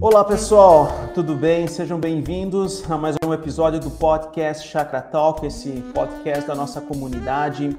Olá pessoal, tudo bem? Sejam bem-vindos a mais um episódio do podcast Chakra Talk, esse podcast da nossa comunidade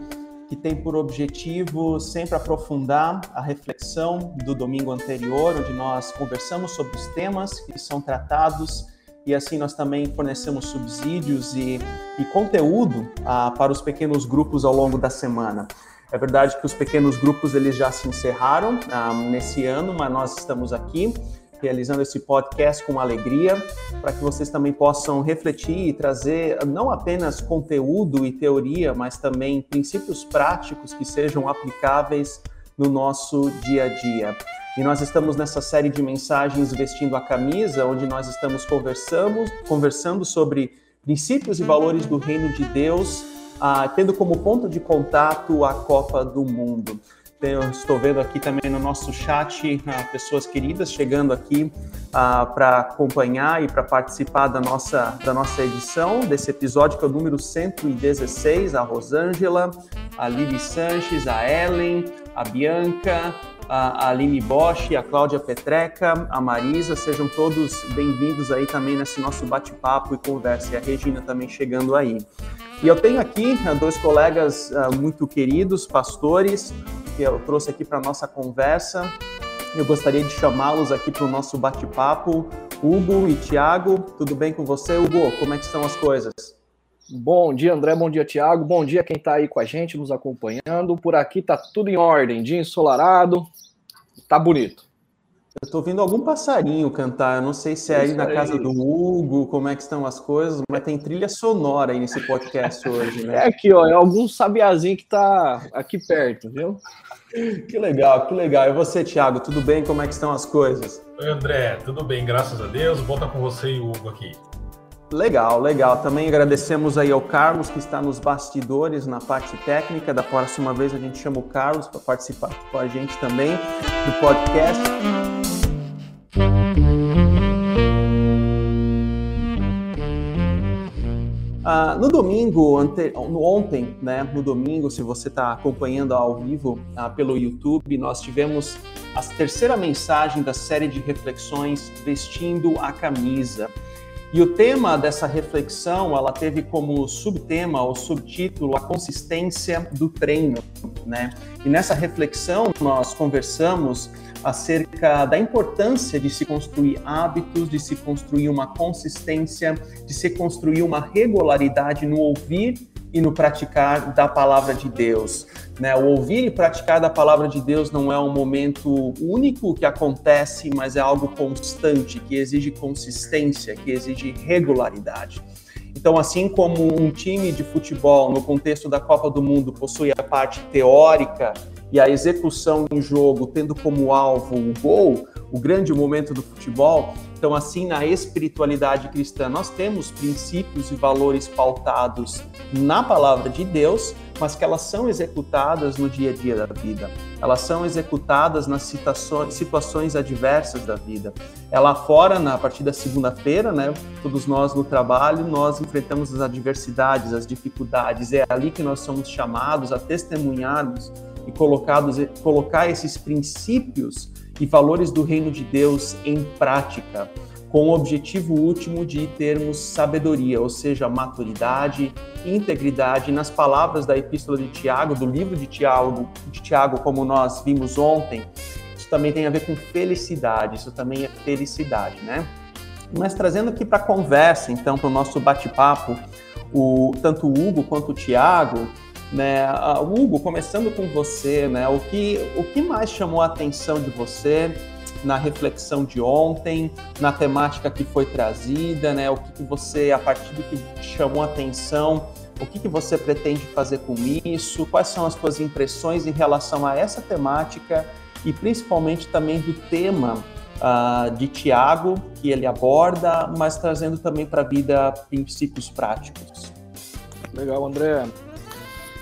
que tem por objetivo sempre aprofundar a reflexão do domingo anterior, onde nós conversamos sobre os temas que são tratados e assim nós também fornecemos subsídios e, e conteúdo ah, para os pequenos grupos ao longo da semana. É verdade que os pequenos grupos eles já se encerraram ah, nesse ano, mas nós estamos aqui realizando esse podcast com alegria, para que vocês também possam refletir e trazer não apenas conteúdo e teoria, mas também princípios práticos que sejam aplicáveis no nosso dia a dia. E nós estamos nessa série de mensagens Vestindo a Camisa, onde nós estamos conversando, conversando sobre princípios e valores do reino de Deus, ah, tendo como ponto de contato a Copa do Mundo. Eu estou vendo aqui também no nosso chat uh, pessoas queridas chegando aqui uh, para acompanhar e para participar da nossa, da nossa edição, desse episódio que é o número 116, a Rosângela, a Lili Sanches, a Ellen, a Bianca, a Aline Bosch, a Cláudia Petreca, a Marisa, sejam todos bem-vindos aí também nesse nosso bate-papo e conversa, e a Regina também chegando aí. E eu tenho aqui uh, dois colegas muito queridos, pastores, que eu trouxe aqui para nossa conversa. Eu gostaria de chamá-los aqui para o nosso bate-papo. Hugo e Tiago, tudo bem com você, Hugo? Como é que estão as coisas? Bom dia, André. Bom dia, Tiago. Bom dia quem está aí com a gente, nos acompanhando. Por aqui tá tudo em ordem, dia ensolarado, tá bonito. Eu estou ouvindo algum passarinho cantar. Eu não sei se é aí na casa do Hugo, como é que estão as coisas, mas tem trilha sonora aí nesse podcast hoje, né? É aqui, ó, é algum sabiazinho que está aqui perto, viu? Que legal, que legal. E você, Thiago, tudo bem? Como é que estão as coisas? Oi, André, tudo bem, graças a Deus. Volta com você e o Hugo aqui. Legal, legal. Também agradecemos aí ao Carlos, que está nos bastidores, na parte técnica. Da próxima vez a gente chama o Carlos para participar com a gente também do podcast. Ah, no domingo, ante, no, ontem, né, no domingo, se você está acompanhando ao vivo ah, pelo YouTube, nós tivemos a terceira mensagem da série de reflexões Vestindo a Camisa. E o tema dessa reflexão, ela teve como subtema ou subtítulo a consistência do treino, né? E nessa reflexão nós conversamos acerca da importância de se construir hábitos, de se construir uma consistência, de se construir uma regularidade no ouvir e no praticar da palavra de Deus. Né? O ouvir e praticar da palavra de Deus não é um momento único que acontece, mas é algo constante, que exige consistência, que exige regularidade. Então, assim como um time de futebol, no contexto da Copa do Mundo, possui a parte teórica e a execução em jogo tendo como alvo o gol, o grande momento do futebol, então, assim, na espiritualidade cristã, nós temos princípios e valores pautados na palavra de Deus, mas que elas são executadas no dia a dia da vida. Elas são executadas nas situações adversas da vida. É lá fora, na partir da segunda-feira, né, todos nós no trabalho, nós enfrentamos as adversidades, as dificuldades. É ali que nós somos chamados a testemunharmos e colocados, colocar esses princípios e valores do reino de Deus em prática, com o objetivo último de termos sabedoria, ou seja, maturidade, integridade. Nas palavras da epístola de Tiago, do livro de Tiago, de Tiago, como nós vimos ontem, isso também tem a ver com felicidade, isso também é felicidade, né? Mas trazendo aqui para a conversa, então, para o nosso bate-papo, o, tanto o Hugo quanto o Tiago, né? Hugo, começando com você, né? O que, o que mais chamou a atenção de você na reflexão de ontem, na temática que foi trazida, né? O que, que você, a partir do que chamou a atenção, o que, que você pretende fazer com isso? Quais são as suas impressões em relação a essa temática e principalmente também do tema uh, de Tiago, que ele aborda, mas trazendo também para a vida princípios práticos? Legal, André.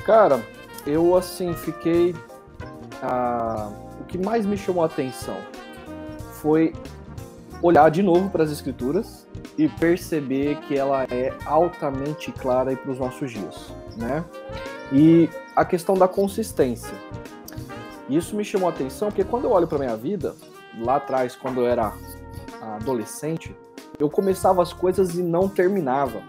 Cara, eu assim fiquei. Ah, o que mais me chamou a atenção foi olhar de novo para as escrituras e perceber que ela é altamente clara para os nossos dias, né? E a questão da consistência. Isso me chamou a atenção porque quando eu olho para minha vida, lá atrás, quando eu era adolescente, eu começava as coisas e não terminava.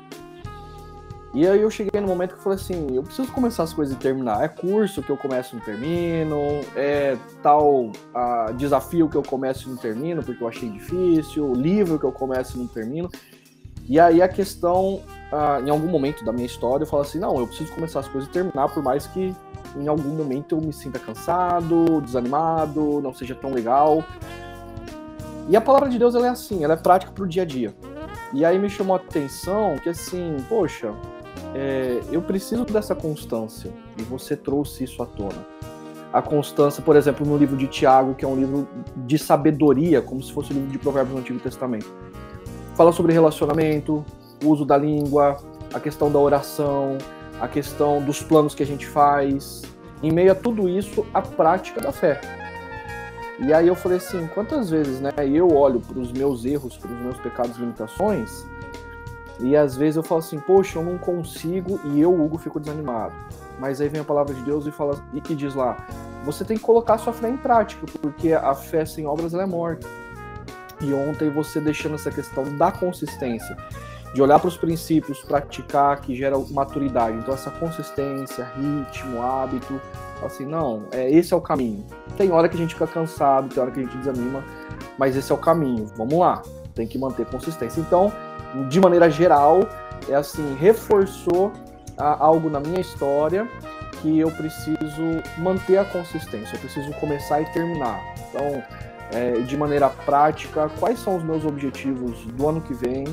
E aí eu cheguei no momento que eu falei assim, eu preciso começar as coisas e terminar. É curso que eu começo e não termino, é tal uh, desafio que eu começo e não termino porque eu achei difícil, livro que eu começo e não termino. E aí a questão, uh, em algum momento da minha história, eu falo assim, não, eu preciso começar as coisas e terminar, por mais que em algum momento eu me sinta cansado, desanimado, não seja tão legal. E a palavra de Deus ela é assim, ela é prática para o dia a dia. E aí me chamou a atenção que assim, poxa, é, eu preciso dessa constância e você trouxe isso à tona. A constância, por exemplo, no livro de Tiago, que é um livro de sabedoria, como se fosse um livro de Provérbios do Antigo Testamento. Fala sobre relacionamento, uso da língua, a questão da oração, a questão dos planos que a gente faz. Em meio a tudo isso, a prática da fé. E aí eu falei assim, quantas vezes, né, eu olho para os meus erros, para os meus pecados e limitações, e às vezes eu falo assim, poxa, eu não consigo, e eu, Hugo, fico desanimado. Mas aí vem a palavra de Deus e fala e que diz lá, você tem que colocar a sua fé em prática, porque a fé sem obras é morta. E ontem você deixando essa questão da consistência, de olhar para os princípios, praticar, que gera maturidade. Então essa consistência, ritmo, hábito, assim, não, é, esse é o caminho. Tem hora que a gente fica cansado, tem hora que a gente desanima, mas esse é o caminho. Vamos lá, tem que manter consistência. Então, de maneira geral, é assim, reforçou algo na minha história que eu preciso manter a consistência, eu preciso começar e terminar. Então, é, de maneira prática, quais são os meus objetivos do ano que vem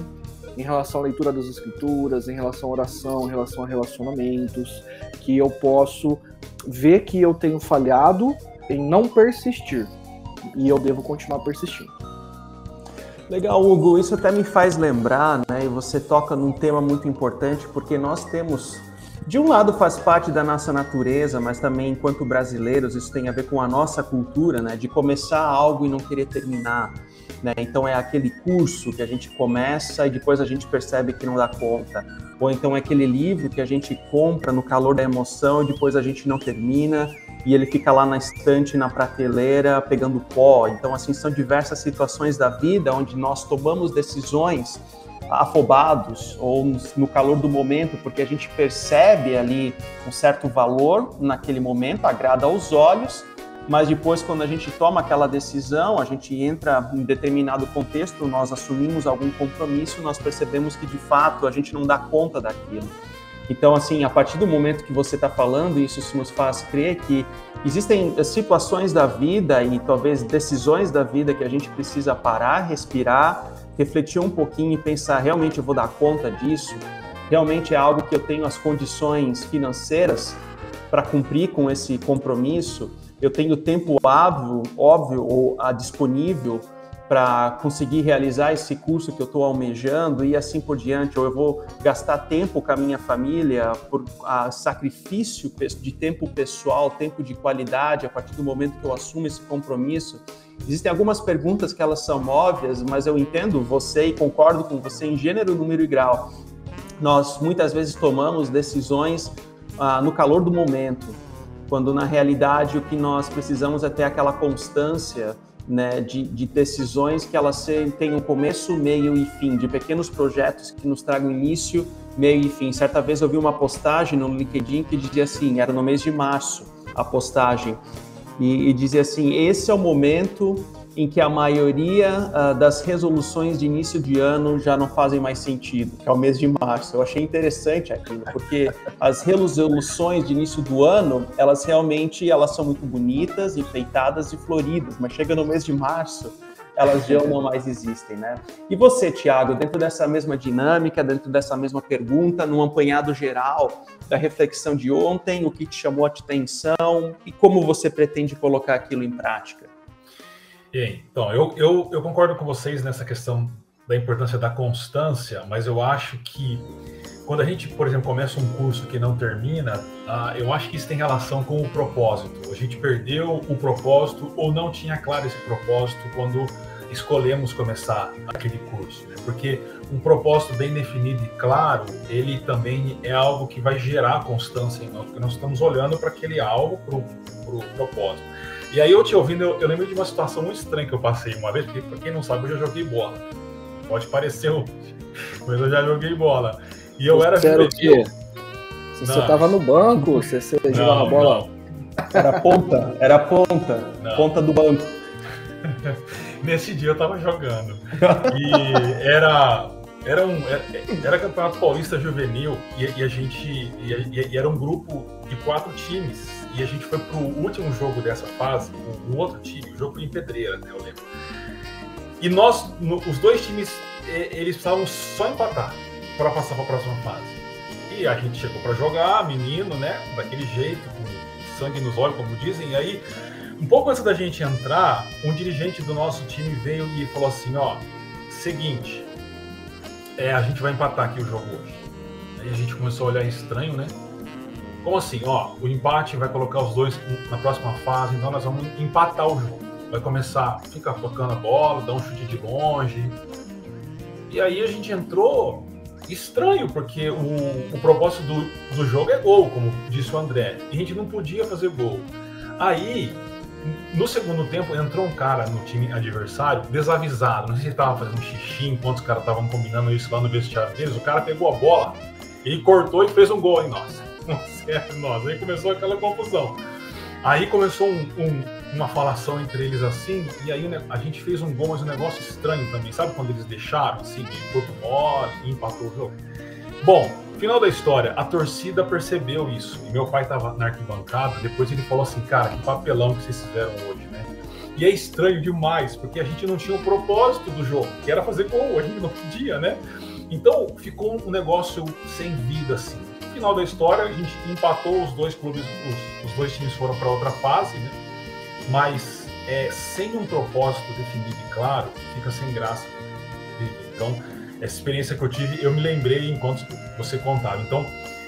em relação à leitura das escrituras, em relação à oração, em relação a relacionamentos, que eu posso ver que eu tenho falhado em não persistir e eu devo continuar persistindo. Legal, Hugo. Isso até me faz lembrar, né? E você toca num tema muito importante, porque nós temos, de um lado, faz parte da nossa natureza, mas também, enquanto brasileiros, isso tem a ver com a nossa cultura, né? De começar algo e não querer terminar. Né? Então é aquele curso que a gente começa e depois a gente percebe que não dá conta. Ou então é aquele livro que a gente compra no calor da emoção e depois a gente não termina e ele fica lá na estante, na prateleira, pegando pó. Então, assim, são diversas situações da vida onde nós tomamos decisões afobados ou no calor do momento, porque a gente percebe ali um certo valor naquele momento, agrada aos olhos, mas depois, quando a gente toma aquela decisão, a gente entra em determinado contexto, nós assumimos algum compromisso, nós percebemos que de fato a gente não dá conta daquilo. Então, assim, a partir do momento que você está falando, isso nos faz crer que existem situações da vida e talvez decisões da vida que a gente precisa parar, respirar, refletir um pouquinho e pensar: realmente eu vou dar conta disso? Realmente é algo que eu tenho as condições financeiras para cumprir com esse compromisso? Eu tenho tempo óbvio, óbvio ou a disponível para conseguir realizar esse curso que eu estou almejando e assim por diante, ou eu vou gastar tempo com a minha família por a sacrifício de tempo pessoal, tempo de qualidade a partir do momento que eu assumo esse compromisso. Existem algumas perguntas que elas são óbvias, mas eu entendo você e concordo com você em gênero, número e grau. Nós muitas vezes tomamos decisões ah, no calor do momento, quando na realidade o que nós precisamos é ter aquela constância né, de, de, decisões que elas tenham começo, meio e fim, de pequenos projetos que nos tragam início, meio e fim. Certa vez eu vi uma postagem no LinkedIn que dizia assim, era no mês de março a postagem, e, e dizia assim, esse é o momento em que a maioria uh, das resoluções de início de ano já não fazem mais sentido, que é o mês de março. Eu achei interessante aquilo, porque as resoluções de início do ano, elas realmente elas são muito bonitas, enfeitadas e floridas, mas chega no mês de março, elas já não mais existem, né? E você, Tiago, dentro dessa mesma dinâmica, dentro dessa mesma pergunta, num apanhado geral da reflexão de ontem, o que te chamou a atenção e como você pretende colocar aquilo em prática? Então, eu, eu, eu concordo com vocês nessa questão da importância da constância, mas eu acho que quando a gente, por exemplo, começa um curso que não termina, uh, eu acho que isso tem relação com o propósito. A gente perdeu o propósito ou não tinha claro esse propósito quando escolhemos começar aquele curso. Né? Porque um propósito bem definido e claro, ele também é algo que vai gerar constância em nós, porque nós estamos olhando para aquele algo, para o pro propósito. E aí eu te ouvindo, eu, eu lembro de uma situação muito estranha que eu passei uma vez, porque para quem não sabe, eu já joguei bola. Pode parecer, mas eu já joguei bola. E eu era juvenil. Se você estava no banco, você, você não, jogava bola. Não. Era ponta, era ponta, não. ponta do banco. Nesse dia eu estava jogando. E era era um era, era campeonato paulista juvenil e, e a gente e, e, era um grupo de quatro times. E a gente foi pro último jogo dessa fase o, o outro time o jogo em Pedreira né, eu lembro. E nós no, os dois times eles precisavam só empatar para passar para a próxima fase. E a gente chegou para jogar menino né daquele jeito com sangue nos olhos como dizem. E aí um pouco antes da gente entrar um dirigente do nosso time veio e falou assim ó seguinte é, a gente vai empatar aqui o jogo hoje. Aí a gente começou a olhar estranho, né? Como assim? Ó, o empate vai colocar os dois na próxima fase, então nós vamos empatar o jogo. Vai começar, fica tocando a bola, dar um chute de longe. E aí a gente entrou estranho, porque o, o propósito do, do jogo é gol, como disse o André. E a gente não podia fazer gol. Aí no segundo tempo, entrou um cara no time adversário desavisado. Não sei se ele estava fazendo xixi enquanto os caras estavam combinando isso lá no vestiário deles. O cara pegou a bola e cortou e fez um gol em nós. Nossa, Aí começou aquela confusão. Aí começou um, um, uma falação entre eles assim, e aí a gente fez um gol, mas um negócio estranho também. Sabe quando eles deixaram, assim, de corpo mole e empatou o jogo? Bom, Final da história, a torcida percebeu isso. E meu pai estava na arquibancada, depois ele falou assim, cara, que papelão que vocês fizeram hoje, né? E é estranho demais, porque a gente não tinha o propósito do jogo, que era fazer gol, a gente não podia, né? Então ficou um negócio sem vida, assim. No final da história, a gente empatou os dois clubes, os, os dois times foram para outra fase, né? Mas é, sem um propósito definido e claro, fica sem graça. Então, essa experiência que eu tive, eu me lembrei enquanto você contava. Então,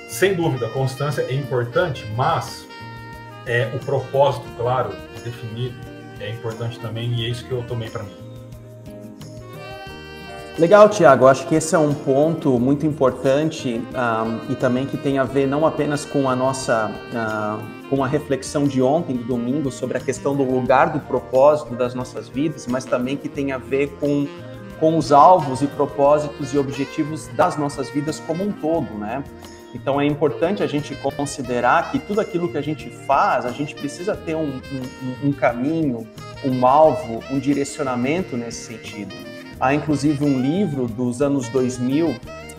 sem dúvida, a constância é importante, mas é o propósito, claro, definido, é importante também e é isso que eu tomei para mim. Legal, Tiago. Acho que esse é um ponto muito importante um, e também que tem a ver não apenas com a nossa, uh, com a reflexão de ontem, do domingo, sobre a questão do lugar do propósito das nossas vidas, mas também que tem a ver com com os alvos e propósitos e objetivos das nossas vidas como um todo, né? Então é importante a gente considerar que tudo aquilo que a gente faz, a gente precisa ter um, um, um caminho, um alvo, um direcionamento nesse sentido. Há inclusive um livro dos anos 2000,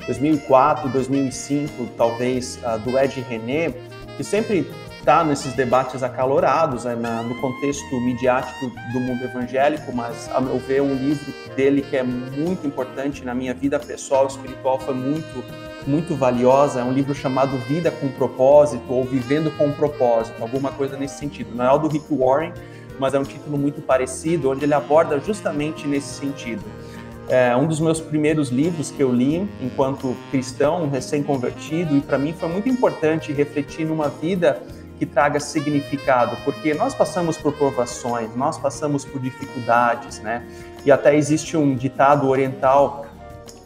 2004, 2005, talvez, uh, do Ed René, que sempre está nesses debates acalorados né, na, no contexto midiático do mundo evangélico, mas, a meu ver, um livro dele que é muito importante na minha vida pessoal, espiritual, foi muito, muito valiosa. É um livro chamado Vida com Propósito ou Vivendo com Propósito, alguma coisa nesse sentido. Não é o do Rick Warren, mas é um título muito parecido, onde ele aborda justamente nesse sentido. É um dos meus primeiros livros que eu li enquanto cristão, recém-convertido, e para mim foi muito importante refletir numa vida que traga significado, porque nós passamos por provações, nós passamos por dificuldades, né? E até existe um ditado oriental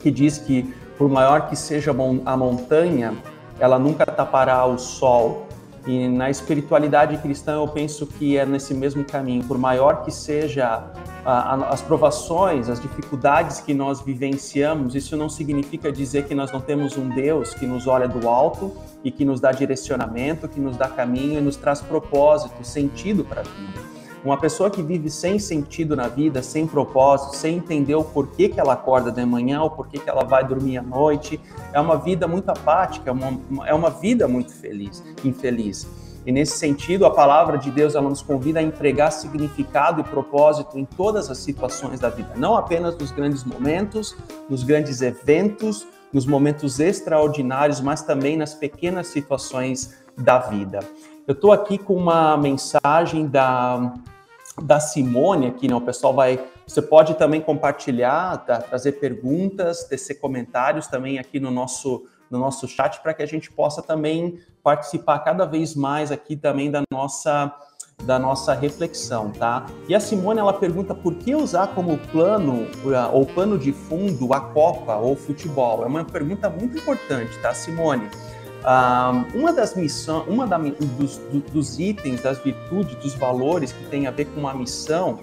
que diz que por maior que seja a montanha, ela nunca tapará o sol. E na espiritualidade cristã eu penso que é nesse mesmo caminho. Por maior que seja as provações, as dificuldades que nós vivenciamos, isso não significa dizer que nós não temos um Deus que nos olha do alto e que nos dá direcionamento, que nos dá caminho e nos traz propósito, sentido para a vida. Uma pessoa que vive sem sentido na vida, sem propósito, sem entender o porquê que ela acorda de manhã, o porquê que ela vai dormir à noite, é uma vida muito apática, é uma, é uma vida muito feliz, infeliz. E nesse sentido, a palavra de Deus ela nos convida a empregar significado e propósito em todas as situações da vida, não apenas nos grandes momentos, nos grandes eventos, nos momentos extraordinários, mas também nas pequenas situações da vida. Eu estou aqui com uma mensagem da, da Simone aqui, né? O pessoal vai. Você pode também compartilhar, tá? trazer perguntas, tecer comentários também aqui no nosso, no nosso chat para que a gente possa também participar cada vez mais aqui também da nossa da nossa reflexão, tá? E a Simone ela pergunta por que usar como plano uh, ou pano de fundo a Copa ou futebol. É uma pergunta muito importante, tá, Simone? Uh, uma das missões, uma da, dos, dos itens, das virtudes, dos valores que tem a ver com a missão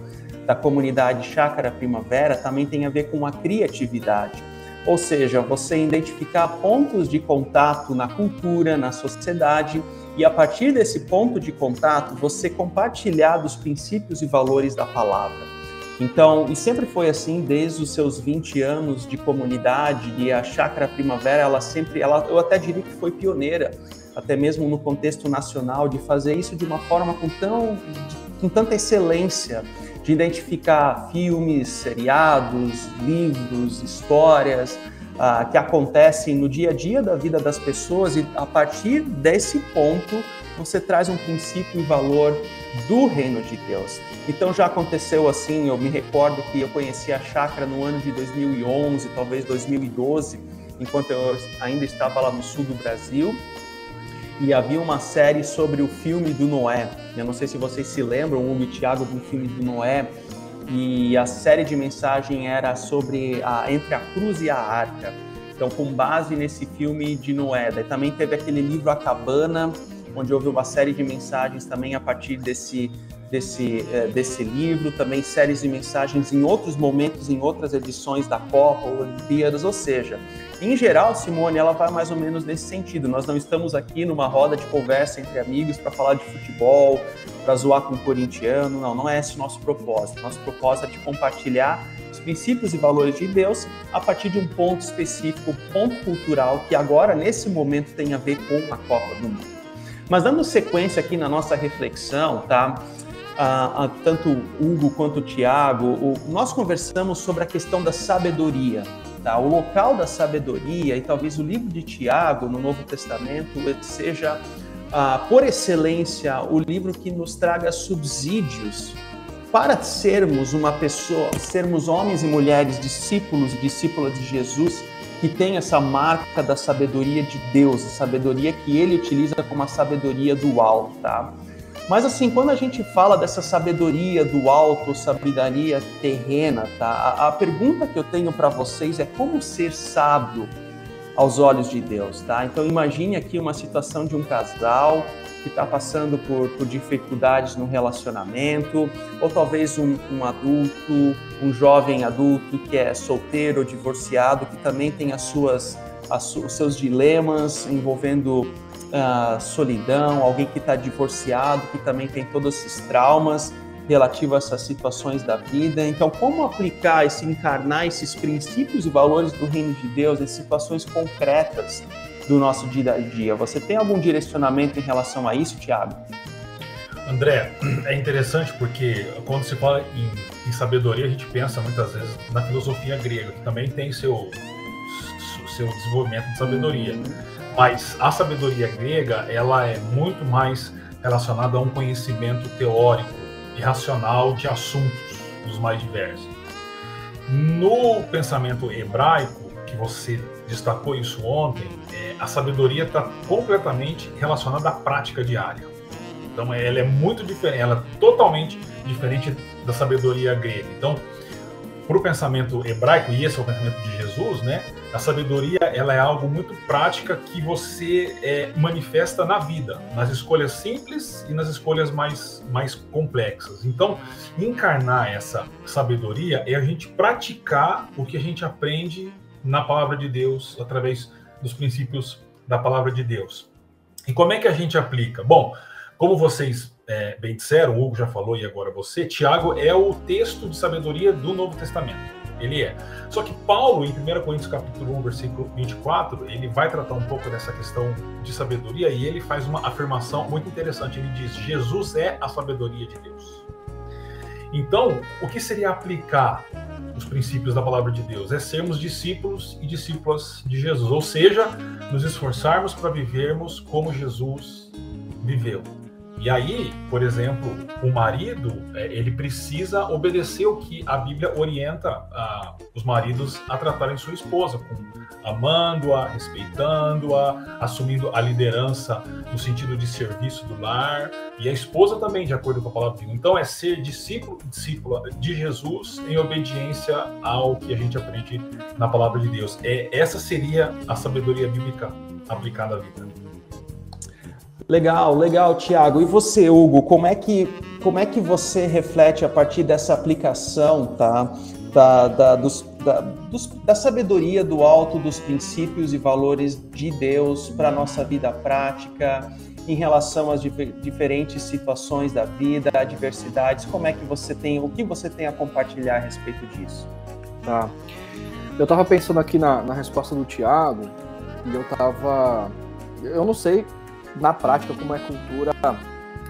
da comunidade Chácara Primavera também tem a ver com a criatividade. Ou seja, você identificar pontos de contato na cultura, na sociedade e a partir desse ponto de contato, você compartilhar dos princípios e valores da palavra. Então, e sempre foi assim desde os seus 20 anos de comunidade e a Chácara Primavera, ela sempre, ela, eu até diria que foi pioneira, até mesmo no contexto nacional, de fazer isso de uma forma com, tão, com tanta excelência, de identificar filmes, seriados, livros, histórias, uh, que acontecem no dia a dia da vida das pessoas e a partir desse ponto você traz um princípio e valor do reino de Deus. Então já aconteceu assim, eu me recordo que eu conheci a chácara no ano de 2011, talvez 2012, enquanto eu ainda estava lá no sul do Brasil, e havia uma série sobre o filme do Noé. Eu não sei se vocês se lembram, o e Thiago, do filme do Noé, e a série de mensagem era sobre a, entre a cruz e a arca. Então, com base nesse filme de Noé. Daí também teve aquele livro A Cabana, onde houve uma série de mensagens também a partir desse, desse, é, desse livro, também séries de mensagens em outros momentos, em outras edições da Copa, Olimpíadas, ou seja, em geral, Simone, ela vai mais ou menos nesse sentido. Nós não estamos aqui numa roda de conversa entre amigos para falar de futebol, para zoar com o corintiano. Não, não é esse o nosso propósito. Nosso propósito é de compartilhar os princípios e valores de Deus a partir de um ponto específico, ponto cultural, que agora, nesse momento, tem a ver com a Copa do Mundo. Mas dando sequência aqui na nossa reflexão, tá? Ah, ah, tanto Hugo quanto Tiago, nós conversamos sobre a questão da sabedoria. Tá? O local da sabedoria, e talvez o livro de Tiago, no Novo Testamento, seja, ah, por excelência, o livro que nos traga subsídios para sermos uma pessoa, sermos homens e mulheres discípulos e discípulas de Jesus, que tem essa marca da sabedoria de Deus, a sabedoria que ele utiliza como a sabedoria do alto, tá? Mas assim, quando a gente fala dessa sabedoria do alto, sabedoria terrena, tá? A, a pergunta que eu tenho para vocês é como ser sábio aos olhos de Deus, tá? Então imagine aqui uma situação de um casal que está passando por, por, dificuldades no relacionamento, ou talvez um, um, adulto, um jovem adulto que é solteiro ou divorciado, que também tem as suas, as, os seus dilemas envolvendo uh, solidão, alguém que está divorciado, que também tem todos esses traumas relativos a essas situações da vida. Então, como aplicar esse encarnar esses princípios e valores do reino de Deus em situações concretas do nosso dia a dia? Você tem algum direcionamento em relação a isso, Tiago? André, é interessante porque quando se fala em, em, sabedoria, a gente pensa muitas vezes na filosofia grega, que também tem seu, seu desenvolvimento de sabedoria. Uhum. Mas a sabedoria grega, ela é muito mais relacionada a um conhecimento teórico e racional de assuntos dos mais diversos. No pensamento hebraico, que você destacou isso ontem, é, a sabedoria está completamente relacionada à prática diária. Então ela é muito diferente, ela é totalmente diferente da sabedoria grega. Então, para o pensamento hebraico, e esse é o pensamento de Jesus, né? A sabedoria ela é algo muito prática que você é, manifesta na vida, nas escolhas simples e nas escolhas mais, mais complexas. Então, encarnar essa sabedoria é a gente praticar o que a gente aprende na palavra de Deus, através dos princípios da palavra de Deus. E como é que a gente aplica? Bom, como vocês é, bem disseram, o Hugo já falou e agora você, Tiago é o texto de sabedoria do Novo Testamento. Ele é. Só que Paulo, em 1 Coríntios capítulo 1, versículo 24, ele vai tratar um pouco dessa questão de sabedoria e ele faz uma afirmação muito interessante. Ele diz: Jesus é a sabedoria de Deus. Então, o que seria aplicar os princípios da palavra de Deus? É sermos discípulos e discípulas de Jesus, ou seja, nos esforçarmos para vivermos como Jesus viveu E aí, por exemplo, o marido, é, ele precisa obedecer o que a Bíblia orienta a, os maridos a tratarem sua esposa, amando-a, respeitando-a, assumindo a liderança no sentido de serviço do lar, e a esposa também, de acordo com a palavra de Deus. Então, é ser discípulo, discípula de Jesus em obediência ao que a gente aprende na palavra de Deus. É, essa seria a sabedoria bíblica aplicada à vida. Legal, legal, Tiago. E você, Hugo, como é que como é que você reflete a partir dessa aplicação, tá? Da, da, dos, da, dos, da sabedoria do alto, dos princípios e valores de Deus para a nossa vida prática, em relação às diferentes situações da vida, adversidades, como é que você tem, o que você tem a compartilhar a respeito disso? Tá. Eu estava pensando aqui na, na resposta do Tiago, e eu estava, eu não sei na prática como é a cultura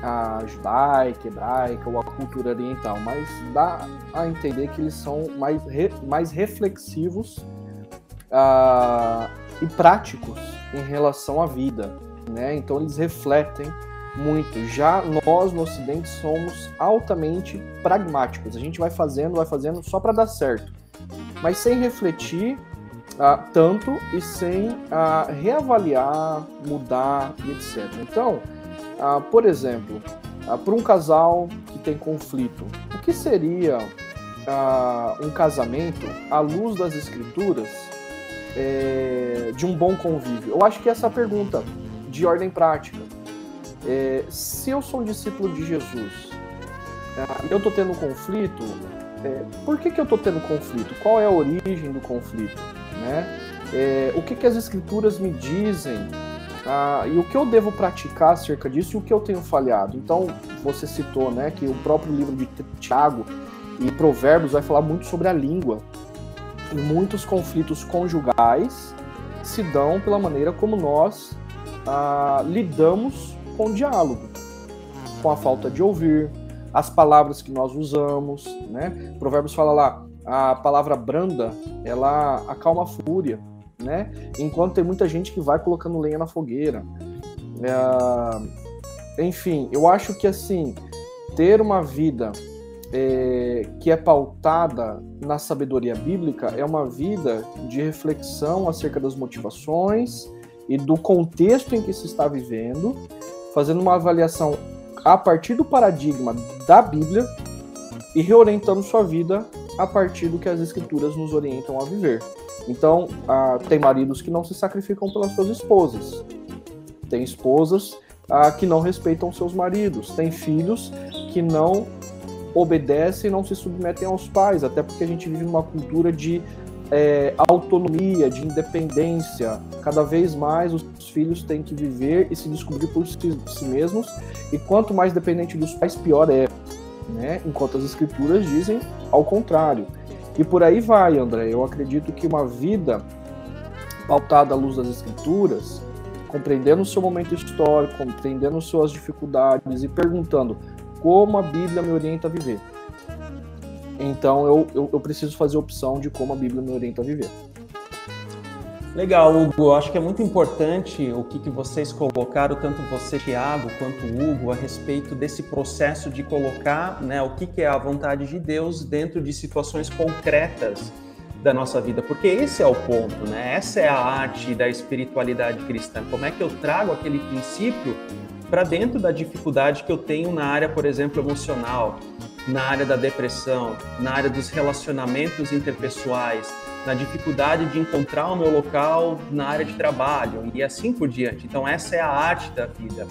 a judaica, hebraica ou a cultura oriental, mas dá a entender que eles são mais, re, mais reflexivos uh, e práticos em relação à vida, né? Então eles refletem muito. Já nós no Ocidente somos altamente pragmáticos. A gente vai fazendo, vai fazendo só para dar certo, mas sem refletir uh, tanto e sem uh, reavaliar, mudar e etc. Então, uh, por exemplo, para um casal que tem conflito, o que seria um casamento à luz das escrituras é, de um bom convívio? Eu acho que essa é pergunta de ordem prática. É, se eu sou um discípulo de Jesus, eu estou tendo um conflito, é, por que, que eu estou tendo conflito? Qual é a origem do conflito? Né? É, o que, que as escrituras me dizem ah, e o que eu devo praticar acerca disso e o que eu tenho falhado. Então, você citou né, que o próprio livro de Tiago e Provérbios vai falar muito sobre a língua. E muitos conflitos conjugais se dão pela maneira como nós ah, lidamos com o diálogo, com a falta de ouvir, as palavras que nós usamos. Né? Provérbios fala lá: a palavra branda, ela acalma a fúria, né? Enquanto tem muita gente que vai colocando lenha na fogueira. É... Enfim, eu acho que assim, ter uma vida é, que é pautada na sabedoria bíblica é uma vida de reflexão acerca das motivações e do contexto em que se está vivendo, fazendo uma avaliação a partir do paradigma da Bíblia e reorientando sua vida a partir do que as escrituras nos orientam a viver. Então, ah, tem maridos que não se sacrificam pelas suas esposas, tem esposas ah, que não respeitam seus maridos, tem filhos que não obedecem e não se submetem aos pais, até porque a gente vive numa cultura de é, autonomia, de independência. Cada vez mais os filhos têm que viver e se descobrir por si, si mesmos, e quanto mais dependente dos pais, pior é né? Enquanto as escrituras dizem ao contrário. E por aí vai, André. Eu acredito que uma vida pautada à luz das escrituras, compreendendo o seu momento histórico, compreendendo suas dificuldades e perguntando como a Bíblia me orienta a viver. Então eu, eu, eu preciso fazer opção de como a Bíblia me orienta a viver. Legal, Hugo. Acho que é muito importante o que, que vocês colocaram, tanto você, Tiago, quanto Hugo, a respeito desse processo de colocar né, o que, que é a vontade de Deus dentro de situações concretas da nossa vida, porque esse é o ponto, né? Essa é a arte da espiritualidade cristã. Como é que eu trago aquele princípio para dentro da dificuldade que eu tenho na área, por exemplo, emocional, na área da depressão, na área dos relacionamentos interpessoais, na dificuldade de encontrar o meu local na área de trabalho e assim por diante. Então, essa é a arte da vida.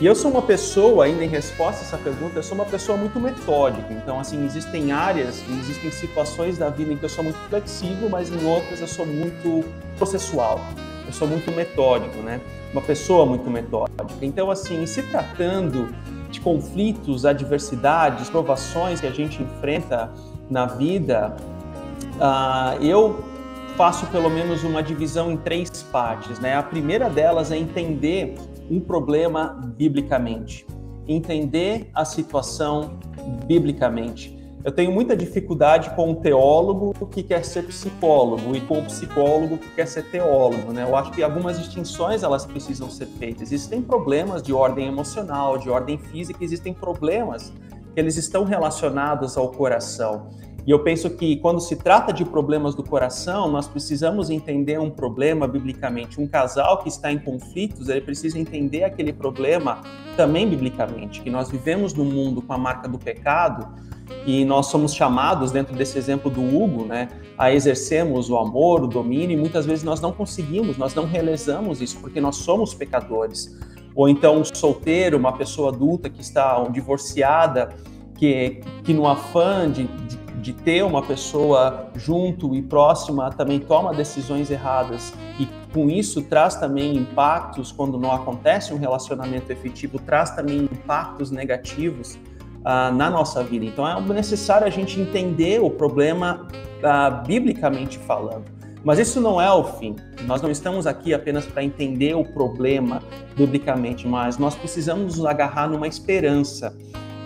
E eu sou uma pessoa, ainda em resposta a essa pergunta, eu sou uma pessoa muito metódica. Então, assim, existem áreas, existem situações da vida em que eu sou muito flexível, mas em outras eu sou muito processual. Eu sou muito metódico, né? Uma pessoa muito metódica. Então, assim, se tratando de conflitos, adversidades, provações que a gente enfrenta na vida, Uh, eu faço pelo menos uma divisão em três partes. Né? A primeira delas é entender um problema biblicamente, entender a situação biblicamente. eu tenho muita dificuldade com o teólogo que quer ser psicólogo e com o psicólogo que quer ser teólogo, né? Eu acho que algumas distinções elas precisam ser feitas. Existem problemas de ordem emocional, de ordem física, existem problemas que eles estão relacionados ao coração. E eu penso que quando se trata de problemas do coração, nós precisamos entender um problema biblicamente. Um casal que está em conflitos, ele precisa entender aquele problema também biblicamente, que nós vivemos num mundo com a marca do pecado, e nós somos chamados, dentro desse exemplo do Hugo, né, a exercermos o amor, o domínio, e muitas vezes nós não conseguimos, nós não realizamos isso, porque nós somos pecadores. Ou então um solteiro, uma pessoa adulta que está divorciada, que, que no afã de, de, de ter uma pessoa junto e próxima também toma decisões erradas e com isso traz também impactos quando não acontece um relacionamento efetivo, traz também impactos negativos uh, na nossa vida. Então é necessário a gente entender o problema uh, biblicamente falando. Mas isso não é o fim. Nós não estamos aqui apenas para entender o problema biblicamente, mas nós precisamos nos agarrar numa esperança,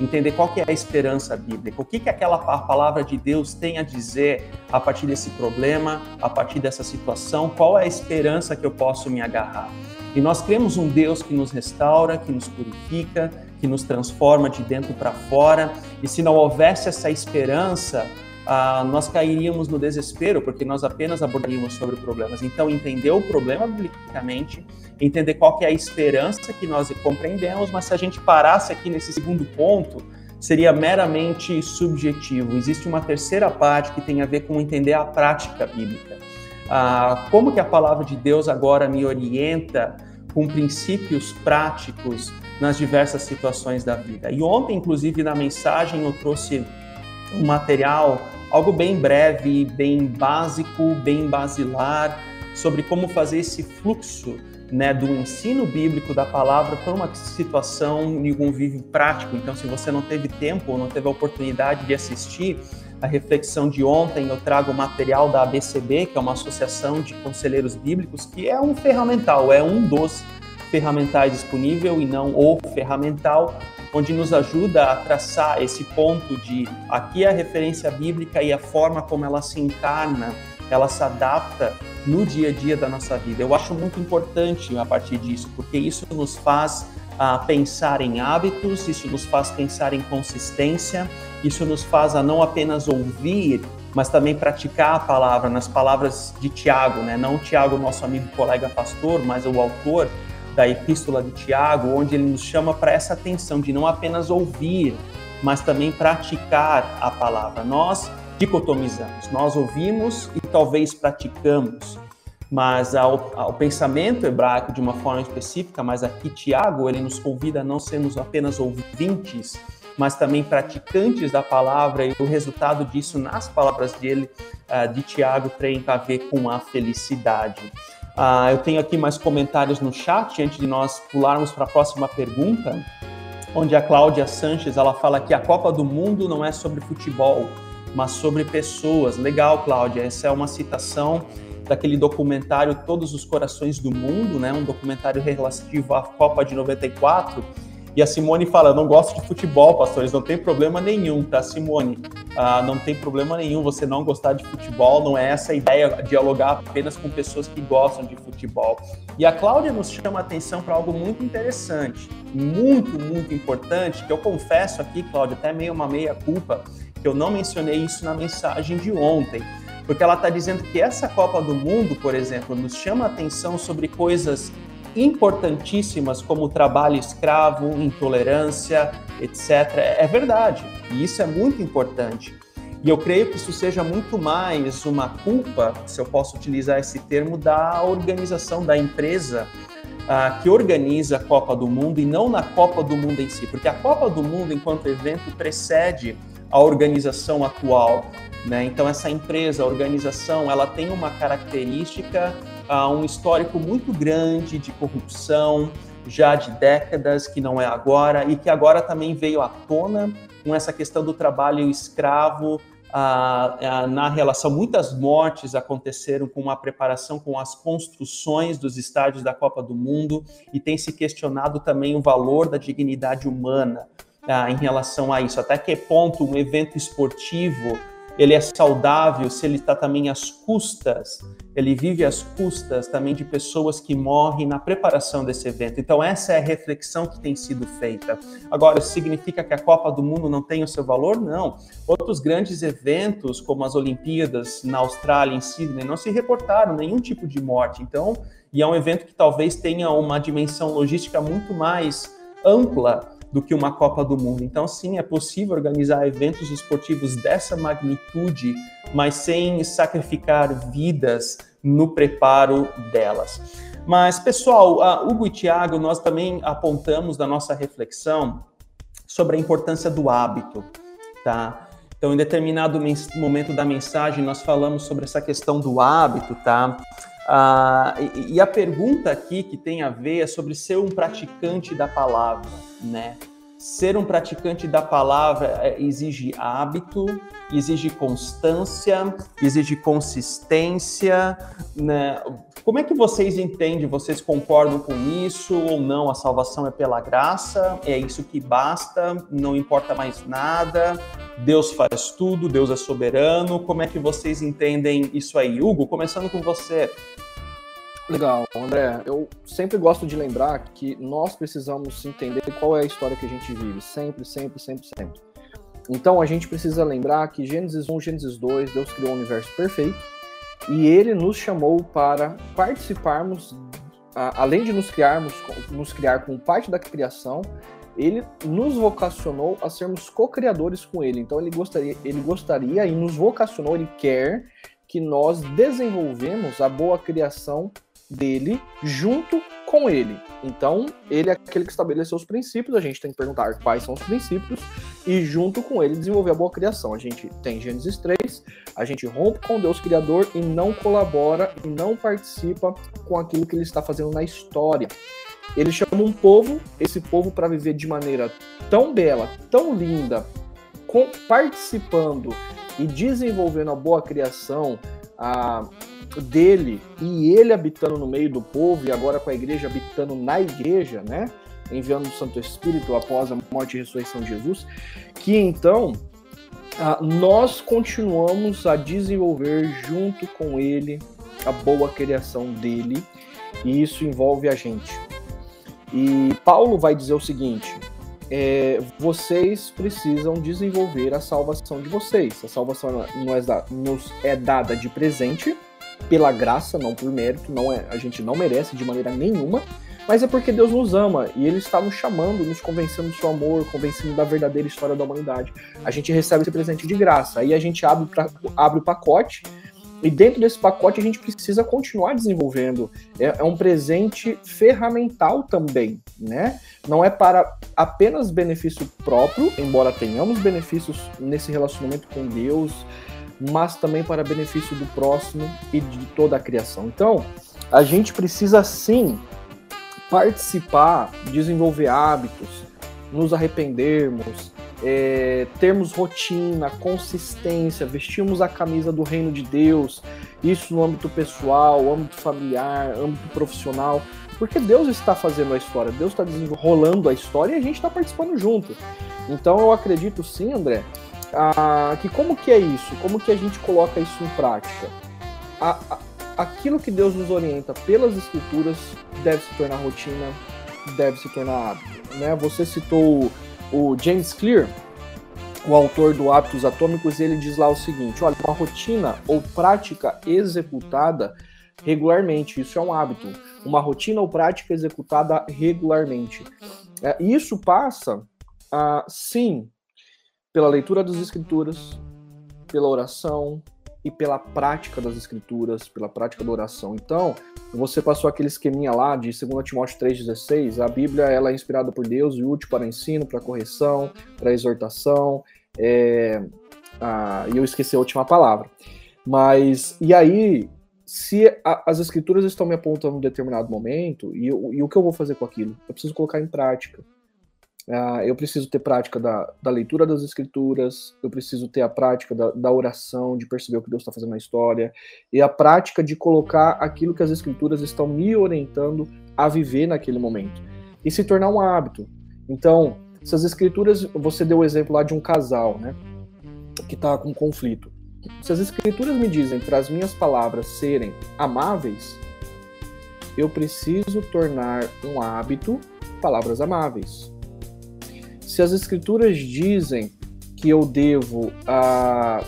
entender qual que é a esperança bíblica, o que que aquela palavra de Deus tem a dizer a partir desse problema, a partir dessa situação, qual é a esperança que eu posso me agarrar. E nós cremos um Deus que nos restaura, que nos purifica, que nos transforma de dentro para fora. E se não houvesse essa esperança, ah, nós cairíamos no desespero, porque nós apenas abordaríamos sobre problemas. Então, entender o problema biblicamente, entender qual é a esperança que nós compreendemos, mas se a gente parasse aqui nesse segundo ponto, seria meramente subjetivo. Existe uma terceira parte que tem a ver com entender a prática bíblica. Ah, como que a palavra de Deus agora me orienta com princípios práticos nas diversas situações da vida. E ontem, inclusive, na mensagem, eu trouxe um material, algo bem breve, bem básico, bem basilar, sobre como fazer esse fluxo né, do ensino bíblico da palavra para uma situação de um convívio prático. Então, se você não teve tempo ou não teve a oportunidade de assistir a reflexão de ontem, eu trago o material da ABCB, que é uma associação de conselheiros bíblicos, que é um ferramental, é um dos ferramentais disponível e não o ferramental, onde nos ajuda a traçar esse ponto de aqui é a referência bíblica e a forma como ela se encarna, ela se adapta no dia a dia da nossa vida. Eu acho muito importante a partir disso, porque isso nos faz a pensar em hábitos, isso nos faz pensar em consistência, isso nos faz a não apenas ouvir, mas também praticar a palavra, nas palavras de Tiago, né? não Tiago, nosso amigo colega pastor, mas o autor, da Epístola de Tiago, onde ele nos chama para essa atenção de não apenas ouvir, mas também praticar a palavra. Nós dicotomizamos, nós ouvimos e talvez praticamos, mas ao, ao, pensamento hebraico de uma forma específica, mas aqui Tiago ele nos convida a não sermos apenas ouvintes, mas também praticantes da palavra e o resultado disso nas palavras dele uh, de Tiago tem a ver com a felicidade. Uh, eu tenho aqui mais comentários no chat antes de nós pularmos para a próxima pergunta, onde a Cláudia Sanches ela fala que a Copa do Mundo não é sobre futebol, mas sobre pessoas. Legal, Cláudia. Essa é uma citação daquele documentário Todos os Corações do Mundo, né? Um documentário relativo à Copa de 94 e a Simone fala: não gosto de futebol, pastores, não tem problema nenhum, tá, Simone? Ah, não tem problema nenhum você não gostar de futebol, não é essa a ideia dialogar apenas com pessoas que gostam de futebol. E a Cláudia nos chama a atenção para algo muito interessante, muito, muito importante, que eu confesso aqui, Cláudia, até meio uma meia-culpa, que eu não mencionei isso na mensagem de ontem porque ela está dizendo que essa Copa do Mundo, por exemplo, nos chama a atenção sobre coisas importantíssimas como trabalho escravo, intolerância, etc. É verdade, e isso é muito importante. E eu creio que isso seja muito mais uma culpa, se eu posso utilizar esse termo, da organização da empresa uh, que organiza a Copa do Mundo e não na Copa do Mundo em si, porque a Copa do Mundo, enquanto evento, precede a organização atual. Né? Então, essa empresa, a organização, ela tem uma característica uh, um histórico muito grande de corrupção, já de décadas, que não é agora, e que agora também veio à tona com essa questão do trabalho escravo, uh, na relação, muitas mortes aconteceram com a preparação, com as construções dos estádios da Copa do Mundo, e tem se questionado também o valor da dignidade humana ah, em relação a isso. Até que ponto um evento esportivo ele é saudável se ele está também às custas, ele vive às custas também de pessoas que morrem na preparação desse evento. Então, essa é a reflexão que tem sido feita. Agora, significa que a Copa do Mundo não tem o seu valor? Não. Outros grandes eventos, como as Olimpíadas na Austrália, em Sydney, não se reportaram nenhum tipo de morte. Então, e é um evento que talvez tenha uma dimensão logística muito mais ampla do que uma Copa do Mundo. Então, sim, é possível organizar eventos esportivos dessa magnitude, mas sem sacrificar vidas no preparo delas. Mas, pessoal, Hugo e Tiago, nós também apontamos na nossa reflexão sobre a importância do hábito, tá? Então, em determinado momento da mensagem, nós falamos sobre essa questão do hábito, tá? Ah, e, e, a pergunta aqui que tem a ver é sobre ser um praticante da palavra, né? Ser um praticante da palavra é, exige hábito, exige constância, exige consistência, né? Como é que vocês entendem? Vocês concordam com isso ou não? A salvação é pela graça, é isso que basta, não importa mais nada, Deus faz tudo, Deus é soberano. Como é que vocês entendem isso aí? Hugo, começando com você. Legal, André. Eu sempre gosto de lembrar que nós precisamos entender qual é a história que a gente vive, sempre, sempre, sempre, sempre. Então a gente precisa lembrar que Gênesis 1, Gênesis 2, Deus criou o um universo perfeito e ele nos chamou para participarmos, além de nos criarmos, nos criar como parte da criação, ele nos vocacionou a sermos co-criadores com ele. Então ele gostaria, ele gostaria e nos vocacionou, ele quer que nós desenvolvemos a boa criação dele junto com ele. Então, ele é aquele que estabeleceu os princípios, a gente tem que perguntar quais são os princípios e junto com ele desenvolver a boa criação. A gente tem Gênesis 3, a gente rompe com Deus criador e não colabora e não participa com aquilo que ele está fazendo na história. Ele chama um povo, esse povo para viver de maneira tão bela, tão linda, com, participando e desenvolvendo a boa criação, a dele e ele habitando no meio do povo e agora com a igreja habitando na igreja, né? Enviando o Santo Espírito após a morte e ressurreição de Jesus, que então nós continuamos a desenvolver junto com ele a boa criação dele e isso envolve a gente. E Paulo vai dizer o seguinte: é, vocês precisam desenvolver a salvação de vocês. A salvação é, nos é dada de presente, pela graça, não por mérito, não é, a gente não merece de maneira nenhuma, mas é porque Deus nos ama e Ele está nos chamando, nos convencendo do seu amor, convencendo da verdadeira história da humanidade. A gente recebe esse presente de graça, aí a gente abre, pra, abre o pacote e dentro desse pacote a gente precisa continuar desenvolvendo. É, é, um presente ferramental também, né? Não é para apenas benefício próprio, embora tenhamos benefícios nesse relacionamento com Deus, mas também para benefício do próximo e de toda a criação. Então, a gente precisa sim participar, desenvolver hábitos, nos arrependermos, é, termos rotina, consistência, vestirmos a camisa do reino de Deus, isso no âmbito pessoal, âmbito familiar, âmbito profissional, porque Deus está fazendo a história, Deus está desenrolando a história e a gente está participando junto. Então eu acredito sim, André, que como que é isso? Como que a gente coloca isso em prática? A, a, aquilo que Deus nos orienta pelas escrituras deve se tornar rotina, deve se tornar hábito. Né? Você citou o James Clear, o autor do Hábitos Atômicos, ele diz lá o seguinte: olha, uma rotina ou prática executada regularmente, isso é um hábito. Uma rotina ou prática executada regularmente. É, isso passa, ah, sim, pela leitura das escrituras, pela oração e pela prática das escrituras, pela prática da oração. Então, você passou aquele esqueminha lá de 2 Timóteo 3,16, a Bíblia ela é inspirada por Deus e útil para ensino, para correção, para exortação, é, ah, e eu esqueci a última palavra. Mas, e aí, se a, as escrituras estão me apontando um determinado momento, e, e o que eu vou fazer com aquilo? Eu preciso colocar em prática. Uh, eu preciso ter prática da, da, leitura das escrituras, eu preciso ter a prática da, da oração, de perceber o que Deus está fazendo na história, e a prática de colocar aquilo que as escrituras estão me orientando a viver naquele momento. E se tornar um hábito. Então, Se as escrituras, você deu o exemplo lá de um casal, né? Que está com conflito. Se as escrituras me dizem para as minhas palavras serem amáveis, eu preciso tornar um hábito palavras amáveis. Se as escrituras dizem que eu devo uh,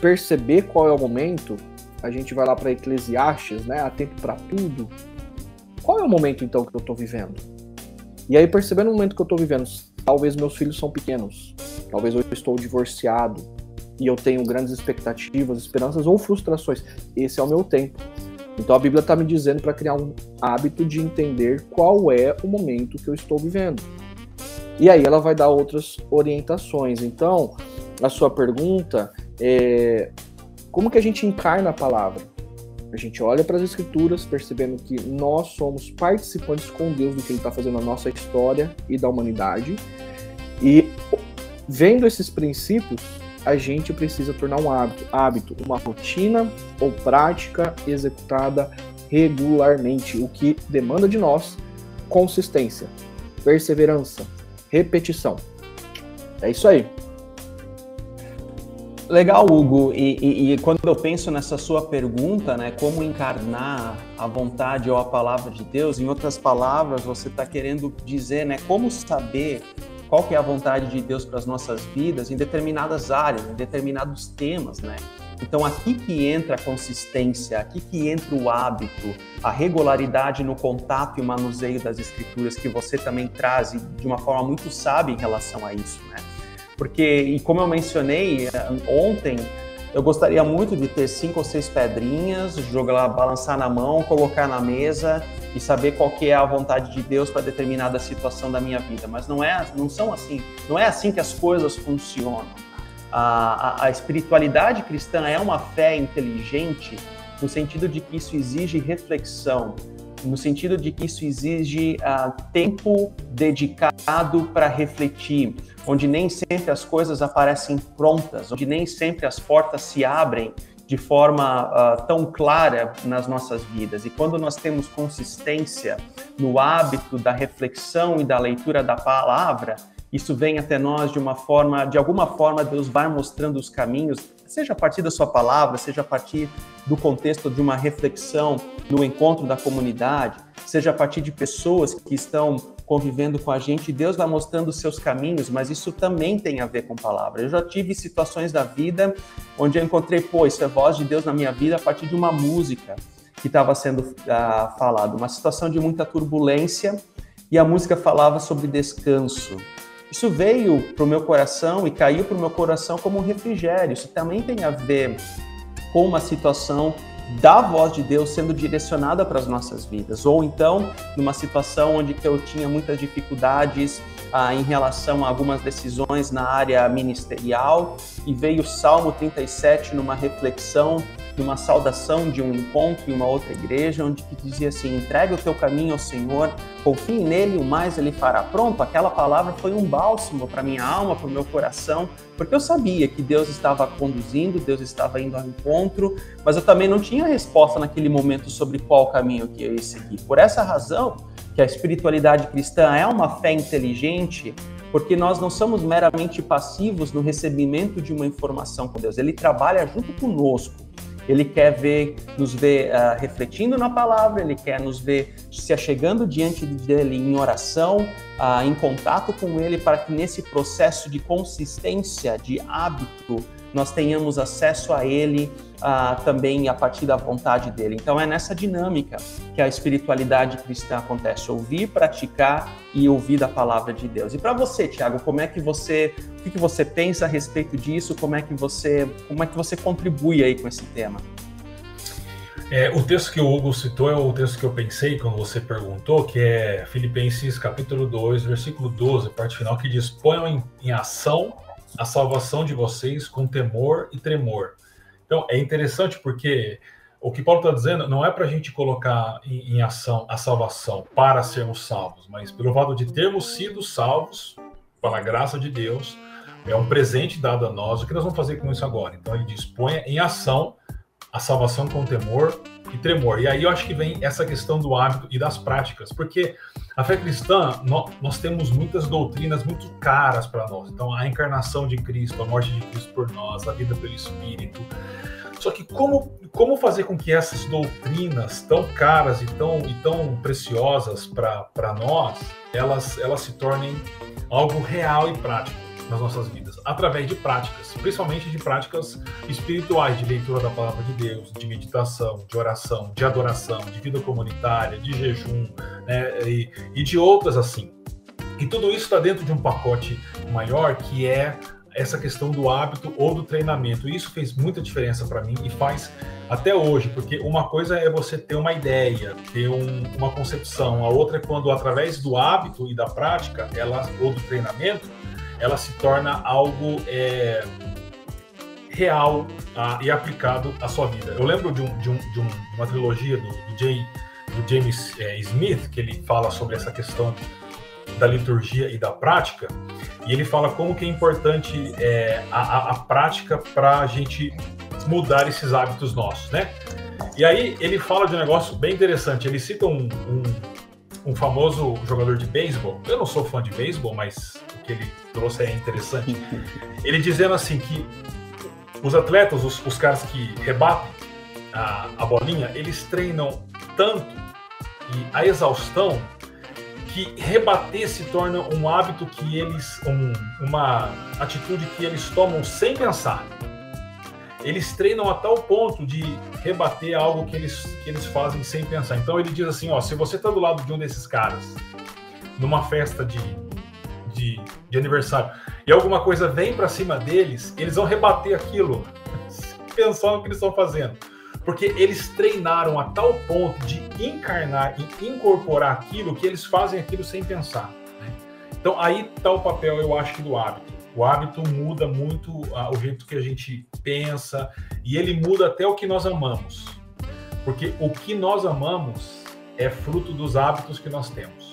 perceber qual é o momento, a gente vai lá para Eclesiastes, né? Há tempo para tudo. Qual é o momento então que eu estou vivendo? E aí percebendo o momento que eu estou vivendo, talvez meus filhos são pequenos, talvez eu estou divorciado e eu tenho grandes expectativas, esperanças ou frustrações. Esse é o meu tempo. Então a Bíblia está me dizendo para criar um hábito de entender qual é o momento que eu estou vivendo. E aí ela vai dar outras orientações. Então, a sua pergunta é como que a gente encarna a palavra? A gente olha para as escrituras, percebendo que nós somos participantes com Deus do que Ele está fazendo na nossa história e da humanidade. E vendo esses princípios, a gente precisa tornar um hábito, hábito, uma rotina ou prática executada regularmente, o que demanda de nós consistência, perseverança, repetição. É isso aí. Legal, Hugo. E, e, e, quando eu penso nessa sua pergunta, né, como encarnar a vontade ou a palavra de Deus, em outras palavras, você está querendo dizer, né, como saber qual que é a vontade de Deus para as nossas vidas em determinadas áreas, em determinados temas, né? Então aqui que entra a consistência, aqui que entra o hábito, a regularidade no contato e manuseio das escrituras que você também traz de uma forma muito sábia em relação a isso, né? Porque, e como eu mencionei eh, ontem, eu gostaria muito de ter cinco ou seis pedrinhas, jogar, balançar na mão, colocar na mesa e saber qual que é a vontade de Deus para determinada situação da minha vida. Mas não é, não são assim, não é assim que as coisas funcionam. A, a, espiritualidade cristã é uma fé inteligente no sentido de que isso exige reflexão, no sentido de que isso exige uh, tempo dedicado para refletir, onde nem sempre as coisas aparecem prontas, onde nem sempre as portas se abrem de forma uh, tão clara nas nossas vidas. E quando nós temos consistência no hábito da reflexão e da leitura da palavra, isso vem até nós de uma forma, de alguma forma, Deus vai mostrando os caminhos, seja a partir da sua palavra, seja a partir do contexto de uma reflexão no encontro da comunidade, seja a partir de pessoas que estão convivendo com a gente, Deus vai mostrando os seus caminhos, mas isso também tem a ver com palavra. Eu já tive situações da vida onde eu encontrei, pô, isso é voz de Deus na minha vida a partir de uma música que estava sendo uh, falado, uma situação de muita turbulência e a música falava sobre descanso. Isso veio para o meu coração e caiu para o meu coração como um refrigério. Isso também tem a ver com uma situação da voz de Deus sendo direcionada para as nossas vidas, ou então numa situação onde eu tinha muitas dificuldades ah, em relação a algumas decisões na área ministerial e veio o Salmo 37 numa reflexão numa saudação de um encontro em uma outra igreja, onde que dizia assim: entregue o teu caminho ao Senhor, confie nele, o mais ele fará. Pronto, aquela palavra foi um bálsamo para minha alma, para o meu coração, porque eu sabia que Deus estava conduzindo, Deus estava indo ao encontro, mas eu também não tinha resposta naquele momento sobre qual caminho que eu ia seguir. Por essa razão, que a espiritualidade cristã é uma fé inteligente, porque nós não somos meramente passivos no recebimento de uma informação com Deus, ele trabalha junto conosco. Ele quer ver, nos ver uh, refletindo na palavra, ele quer nos ver se achegando diante dele em oração, uh, em contato com ele, para que nesse processo de consistência, de hábito, nós tenhamos acesso a Ele uh, também a partir da vontade dele. Então é nessa dinâmica que a espiritualidade cristã acontece: ouvir, praticar e ouvir da palavra de Deus. E para você, Tiago, como é que você, o que, que você pensa a respeito disso? Como é que você, como é que você contribui aí com esse tema? É, o texto que o Hugo citou é o texto que eu pensei quando você perguntou, que é Filipenses capítulo 2, versículo 12, parte final, que diz: ponham em, em ação a salvação de vocês com temor e tremor. Então, é interessante porque o que Paulo está dizendo não é para a gente colocar em, em, ação a salvação para sermos salvos, mas pelo fato de termos sido salvos pela graça de Deus, é um presente dado a nós. O que nós vamos fazer com isso agora? Então, ele diz: ponha em ação a salvação com temor e tremor. E aí eu acho que vem essa questão do hábito e das práticas, porque a fé cristã, nós, temos muitas doutrinas muito caras para nós. Então, a encarnação de Cristo, a morte de Cristo por nós, a vida pelo Espírito. Só que como, como fazer com que essas doutrinas tão caras e tão, e tão preciosas para nós, elas, elas se tornem algo real e prático nas nossas vidas? Através de práticas, principalmente de práticas espirituais, de leitura da palavra de Deus, de meditação, de oração, de adoração, de vida comunitária, de jejum, né, e, e de outras assim. E tudo isso está dentro de um pacote maior que é essa questão do hábito ou do treinamento. Isso fez muita diferença para mim e faz até hoje, porque uma coisa é você ter uma ideia, ter um, uma concepção, a outra é quando através do hábito e da prática, ela ou do treinamento, ela se torna algo é, real ah, e aplicado à sua vida. Eu lembro de, um, de, um, de uma trilogia do, do, Jay, do James é, Smith que ele fala sobre essa questão da liturgia e da prática, e ele fala como que é importante é, a, a, prática para a gente mudar esses hábitos nossos, né? E aí ele fala de um negócio bem interessante. Ele cita um, um, um famoso jogador de beisebol. Eu não sou fã de beisebol, mas que ele trouxe é interessante. Ele dizendo assim que os atletas, os, os caras que rebatem a, a bolinha, eles treinam tanto e a exaustão que rebater se torna um hábito que eles, um, uma atitude que eles tomam sem pensar. Eles treinam a tal ponto de rebater algo que eles, que eles fazem sem pensar. Então ele diz assim, ó, se você está do lado de um desses caras, numa festa de, de, de aniversário, e alguma coisa vem para cima deles, eles vão rebater aquilo, pensando no que eles estão fazendo porque eles treinaram a tal ponto de encarnar e incorporar aquilo que eles fazem aquilo sem pensar. Né? Então aí está o papel, eu acho, do hábito. O hábito muda muito o jeito que a gente pensa e ele muda até o que nós amamos, porque o que nós amamos é fruto dos hábitos que nós temos.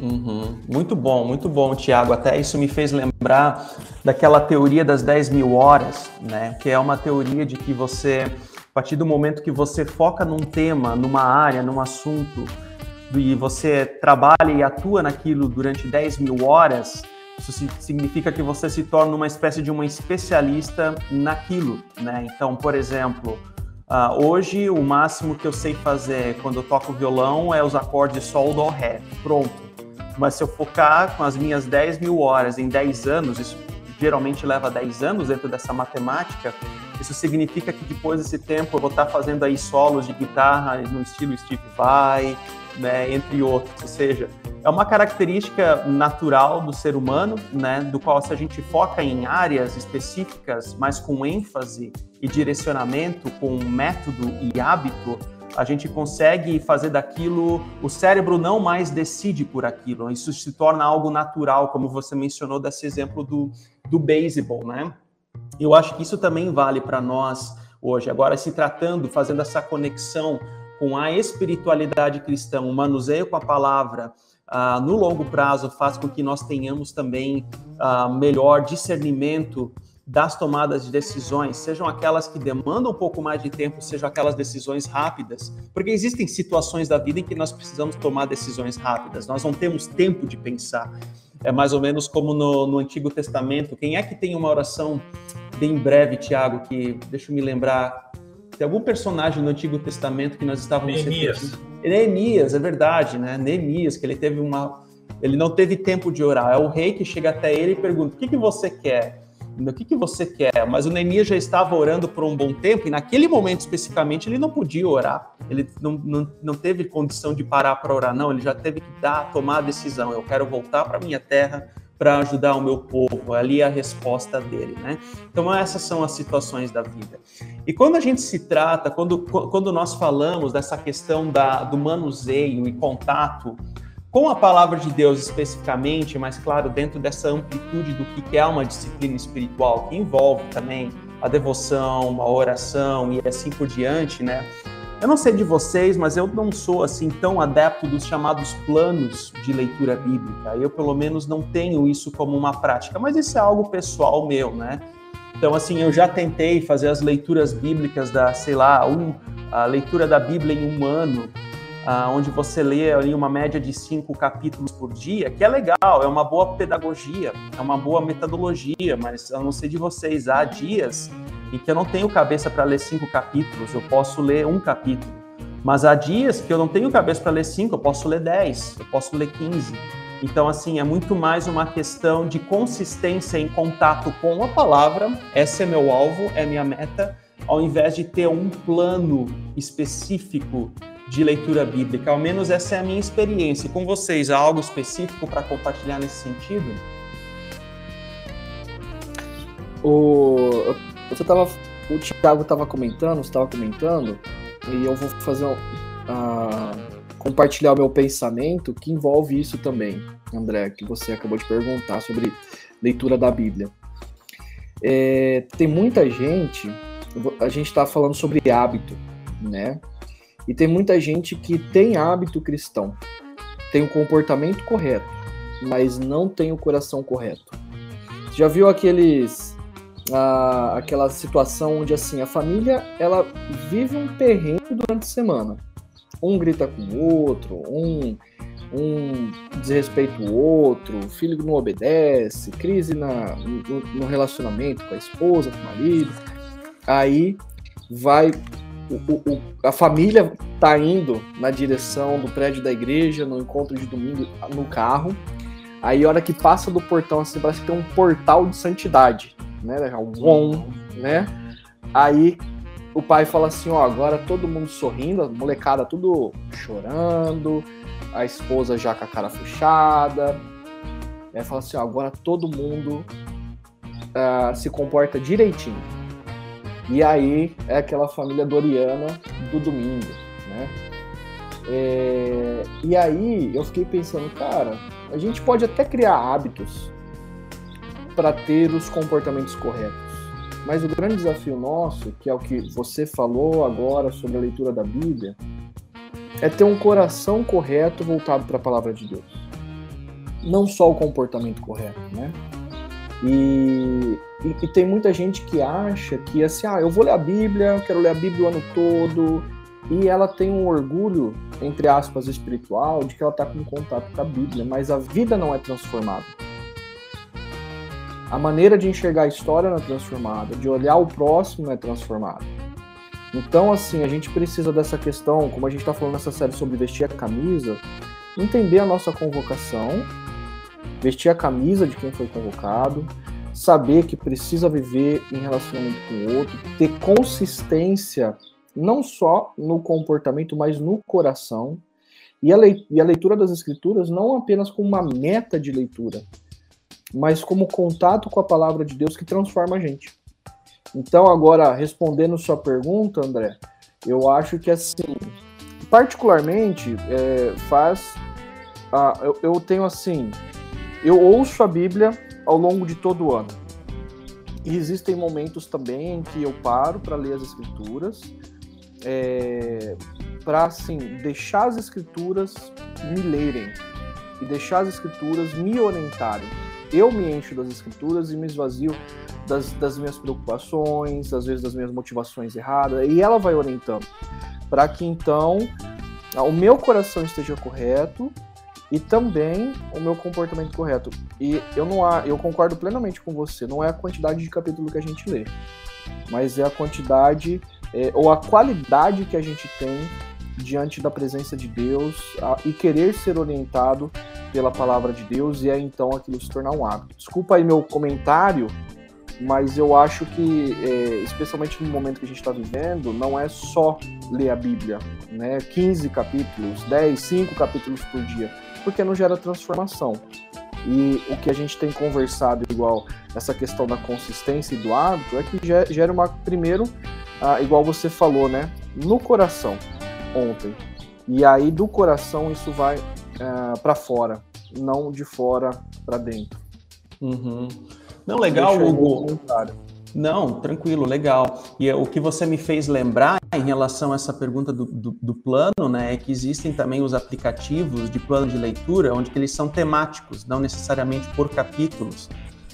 Uhum. Muito bom, muito bom, Tiago. Até isso me fez lembrar daquela teoria das 10 mil horas, né? Que é uma teoria de que você partir do momento que você foca num tema, numa área, num assunto, e você trabalha e atua naquilo durante 10 mil horas, isso significa que você se torna uma espécie de uma especialista naquilo, né? Então, por exemplo, uh, hoje o máximo que eu sei fazer quando eu toco violão é os acordes sol, dó, ré, pronto. Mas se eu focar com as minhas 10 mil horas em 10 anos, isso geralmente leva 10 anos dentro dessa matemática, isso significa que depois desse tempo eu vou estar fazendo aí solos de guitarra no estilo Steve Vai, né, entre outros. Ou seja, é uma característica natural do ser humano, né, do qual se a gente foca em áreas específicas, mas com ênfase e direcionamento, com método e hábito, a gente consegue fazer daquilo, o cérebro não mais decide por aquilo, isso se torna algo natural, como você mencionou desse exemplo do, do beisebol, né? Eu acho que isso também vale para nós hoje. Agora, se tratando, fazendo essa conexão com a espiritualidade cristã, o manuseio com a palavra, uh, no longo prazo faz com que nós tenhamos também uh, melhor discernimento das tomadas de decisões, sejam aquelas que demandam um pouco mais de tempo, sejam aquelas decisões rápidas, porque existem situações da vida em que nós precisamos tomar decisões rápidas, nós não temos tempo de pensar. É mais ou menos como no, no Antigo Testamento. Quem é que tem uma oração bem breve, Tiago, que deixa eu me lembrar. Tem algum personagem no Antigo Testamento que nós estávamos Neemias. Neemias, é verdade, né? Neemias, que ele teve uma. Ele não teve tempo de orar. É o rei que chega até ele e pergunta: o que, que você quer? O que, que você quer? Mas o Neemias já estava orando por um bom tempo e naquele momento especificamente ele não podia orar. Ele não, não, não teve condição de parar para orar, não. Ele já teve que dar, tomar a decisão. Eu quero voltar para minha terra, para ajudar o meu povo. Ali é a resposta dele, né? Então essas são as situações da vida. E quando a gente se trata, quando, quando nós falamos dessa questão da, do manuseio e contato com a palavra de Deus especificamente, mas claro, dentro dessa amplitude do que é uma disciplina espiritual, que envolve também a devoção, a oração e assim por diante, né? Eu não sei de vocês, mas eu não sou assim tão adepto dos chamados planos de leitura bíblica. Eu pelo menos não tenho isso como uma prática, mas isso é algo pessoal meu, né? Então, assim, eu já tentei fazer as leituras bíblicas da, sei lá, um, a leitura da Bíblia em um ano, uh, onde você lê ali uma média de cinco capítulos por dia, que é legal, é uma boa pedagogia, é uma boa metodologia, mas eu não sei de vocês, há dias em que eu não tenho cabeça para ler cinco capítulos, eu posso ler um capítulo. Mas há dias que eu não tenho cabeça para ler cinco, eu posso ler dez, eu posso ler quinze. Então, assim, é muito mais uma questão de consistência em contato com a palavra. Esse é meu alvo, é minha meta, ao invés de ter um plano específico de leitura bíblica. Ao menos essa é a minha experiência. Com vocês, há algo específico para compartilhar nesse sentido? O, você tava, o Thiago estava comentando, estava comentando, e eu vou fazer uh, compartilhar o meu pensamento que envolve isso também, André, que você acabou de perguntar sobre leitura da Bíblia. É, tem muita gente, a gente está falando sobre hábito, né? E tem muita gente que tem hábito cristão, tem o comportamento correto, mas não tem o coração correto. Já viu aqueles aquela situação onde assim a família ela vive um perrengue durante a semana. Um grita com o outro, um, um desrespeita o outro, o filho não obedece, crise na, no, no relacionamento com a esposa, com o marido. Aí vai o, o, a família tá indo na direção do prédio da igreja, no encontro de domingo, no carro. Aí, a hora que passa do portão, assim, parece que tem um portal de santidade né? Um né? Aí o pai fala assim, ó, agora todo mundo sorrindo, a molecada tudo chorando, a esposa já com a cara fechada. Aí fala assim, ó, agora todo mundo uh, se comporta direitinho. E aí é aquela família doriana do domingo, né? É, e aí eu fiquei pensando, cara, a gente pode até criar hábitos para ter os comportamentos corretos. Mas o grande desafio nosso, que é o que você falou agora sobre a leitura da Bíblia, é ter um coração correto voltado para a palavra de Deus. Não só o comportamento correto, né? E, e, e, tem muita gente que acha que assim, ah, eu vou ler a Bíblia, quero ler a Bíblia o ano todo, e ela tem um orgulho, entre aspas, espiritual, de que ela está com contato com a Bíblia, mas a vida não é transformada. A maneira de enxergar a história não é transformada, de olhar o próximo não é transformada. Então, assim, a gente precisa dessa questão, como a gente está falando nessa série sobre vestir a camisa, entender a nossa convocação, vestir a camisa de quem foi convocado, saber que precisa viver em relacionamento com o outro, ter consistência não só no comportamento, mas no coração. E a leitura das escrituras não apenas como uma meta de leitura, mas como contato com a palavra de Deus que transforma a gente. Então, agora, respondendo sua pergunta, André, eu acho que assim, particularmente, é, faz. Ah, eu, eu tenho assim, eu ouço a Bíblia ao longo de todo o ano. E existem momentos também em que eu paro para ler as Escrituras, é, para assim, deixar as Escrituras me lerem e deixar as Escrituras me orientarem eu me encho das escrituras e me esvazio das, das minhas preocupações, às vezes das minhas motivações erradas, e ela vai orientando para que então o meu coração esteja correto e também o meu comportamento correto. E eu não há, eu concordo plenamente com você, não é a quantidade de capítulo que a gente lê, mas é a quantidade é, ou a qualidade que a gente tem diante da presença de Deus a, e querer ser orientado pela palavra de Deus e é então aquilo se tornar um hábito. Desculpa aí meu comentário, mas eu acho que, é, especialmente no momento que a gente está vivendo, não é só ler a Bíblia, né? 15 capítulos, 10, 5 capítulos por dia, porque não gera transformação. E o que a gente tem conversado, igual essa questão da consistência e do hábito, é que gera uma, primeiro, ah, igual você falou, né? No coração, ontem. E aí, do coração, isso vai uh, para fora, não de fora para dentro. Uhum. Não, legal, Hugo. Não, tranquilo, legal. E é, o que você me fez lembrar em relação a essa pergunta do, do, do, plano, né, é que existem também os aplicativos de plano de leitura, onde eles são temáticos, não necessariamente por capítulos.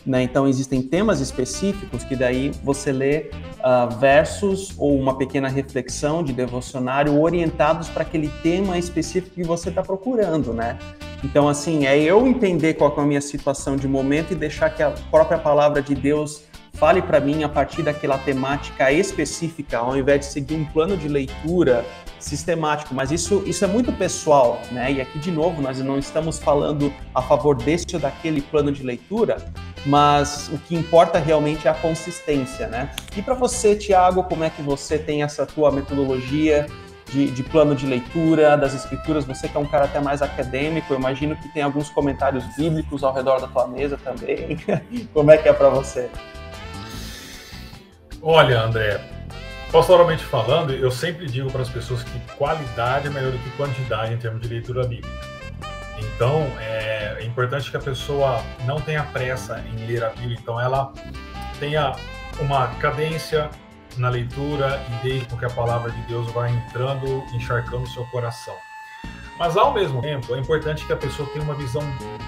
Né? Então, existem temas específicos que daí você lê uh, versos ou uma pequena reflexão de devocionário orientados para aquele tema específico que você está procurando, né? Então, assim, é eu entender qual é a minha situação de momento e deixar que a própria palavra de Deus fale para mim a partir daquela temática específica, ao invés de seguir um plano de leitura sistemático. Mas isso, isso é muito pessoal, né? E aqui, de novo, nós não estamos falando a favor deste ou daquele plano de leitura, mas o que importa realmente é a consistência, né? E para você, Tiago, como é que você tem essa tua metodologia de, de, plano de leitura das escrituras? Você que é um cara até mais acadêmico, eu imagino que tem alguns comentários bíblicos ao redor da tua mesa também. como é que é para você? Olha, André, pastoralmente falando, eu sempre digo para as pessoas que qualidade é melhor do que quantidade em termos de leitura bíblica. Então, é, é importante que a pessoa não tenha pressa em ler a Bíblia, então ela tenha uma cadência na leitura e deixe com que a palavra de Deus vá entrando, encharcando o seu coração. Mas, ao mesmo tempo, é importante que a pessoa tenha uma visão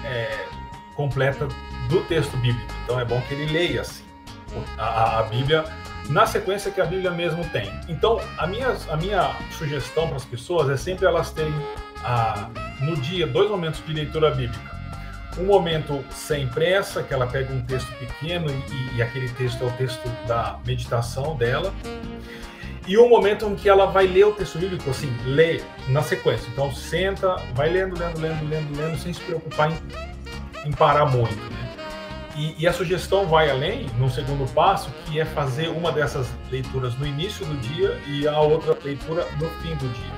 é, completa do texto bíblico. Então, é bom que ele leia assim, a, a Bíblia na sequência que a Bíblia mesmo tem. Então, a minha, a minha sugestão para as pessoas é sempre elas terem a, no dia dois momentos de leitura bíblica. Um momento sem pressa, que ela pega um texto pequeno e, e aquele texto é o texto da meditação dela. E um momento em que ela vai ler o texto bíblico, assim, lê na sequência. Então, senta, vai lendo, lendo, lendo, lendo, lendo, sem se preocupar em, em parar muito. E, e, a sugestão vai além, no segundo passo, que é fazer uma dessas leituras no início do dia e a outra leitura no fim do dia.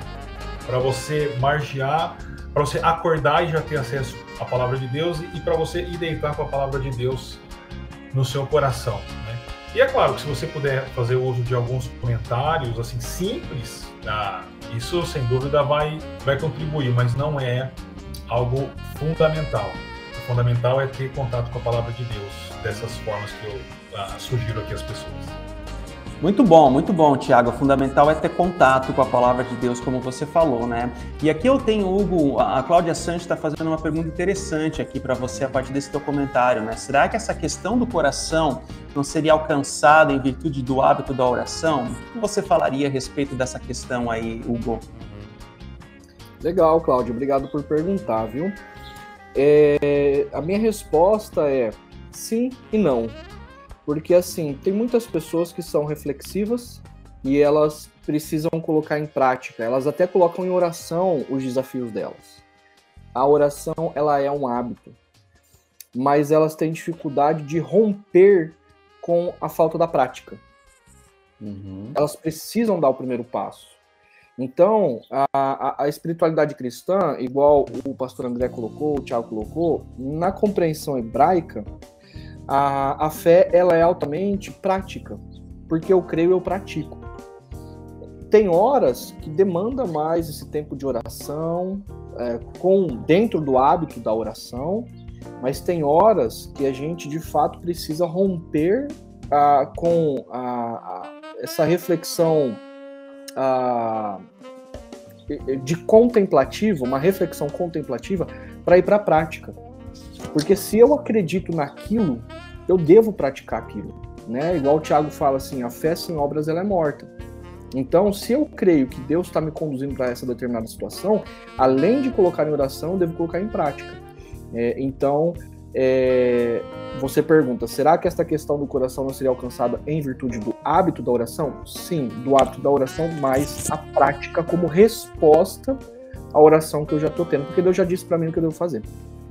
Para você margear, para você acordar e já ter acesso à palavra de Deus e, e para você ir deitar com a palavra de Deus no seu coração. Né? E é claro que se você puder fazer uso de alguns comentários assim simples, ah, isso sem dúvida vai, vai contribuir, mas não é algo fundamental fundamental é ter contato com a palavra de Deus dessas formas que eu ah, sugiro aqui às pessoas. Muito bom, muito bom, Tiago. O fundamental é ter contato com a palavra de Deus, como você falou, né? E aqui eu tenho, Hugo, a Cláudia Santos está fazendo uma pergunta interessante aqui para você a partir desse teu comentário, né? Será que essa questão do coração não seria alcançada em virtude do hábito da oração? O que você falaria a respeito dessa questão aí, Hugo? Legal, Cláudio. Obrigado por perguntar, viu? É, a minha resposta é sim e não. Porque, assim, tem muitas pessoas que são reflexivas e elas precisam colocar em prática. Elas até colocam em oração os desafios delas. A oração, ela é um hábito. Mas elas têm dificuldade de romper com a falta da prática. Uhum. Elas precisam dar o primeiro passo. Então, a, a, a, espiritualidade cristã, igual o pastor André colocou, o Tiago colocou, na compreensão hebraica, a, a fé ela é altamente prática, porque eu creio, eu pratico. Tem horas que demanda mais esse tempo de oração, é, com dentro do hábito da oração, mas tem horas que a gente de fato precisa romper ah, com essa reflexão de contemplativo, uma reflexão contemplativa, para ir para a prática. Porque se eu acredito naquilo, eu devo praticar aquilo. Né? Igual o Tiago fala assim, a fé sem obras ela é morta. Então, se eu creio que Deus está me conduzindo para essa determinada situação, além de colocar em oração, eu devo colocar em prática. É, então, é, você pergunta, será que esta questão do coração não seria alcançada em virtude do hábito da oração? Sim, do hábito da oração, mas a prática como resposta à oração que eu já estou tendo, porque Deus já disse para mim o que eu devo fazer.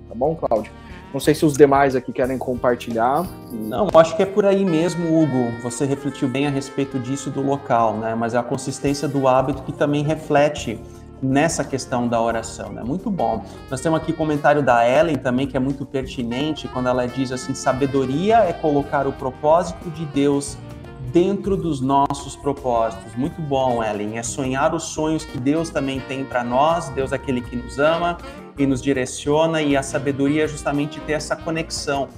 Tá bom, Cláudio? Não sei se os demais aqui querem compartilhar. Não, acho que é por aí mesmo, Hugo. Você refletiu bem a respeito disso do local, né? Mas é a consistência do hábito que também reflete nessa questão da oração, né? Muito bom. Nós temos aqui comentário da Ellen também que é muito pertinente quando ela diz assim: sabedoria é colocar o propósito de Deus dentro dos nossos propósitos. Muito bom, Ellen. É sonhar os sonhos que Deus também tem para nós. Deus é aquele que nos ama e nos direciona e a sabedoria é justamente ter essa conexão.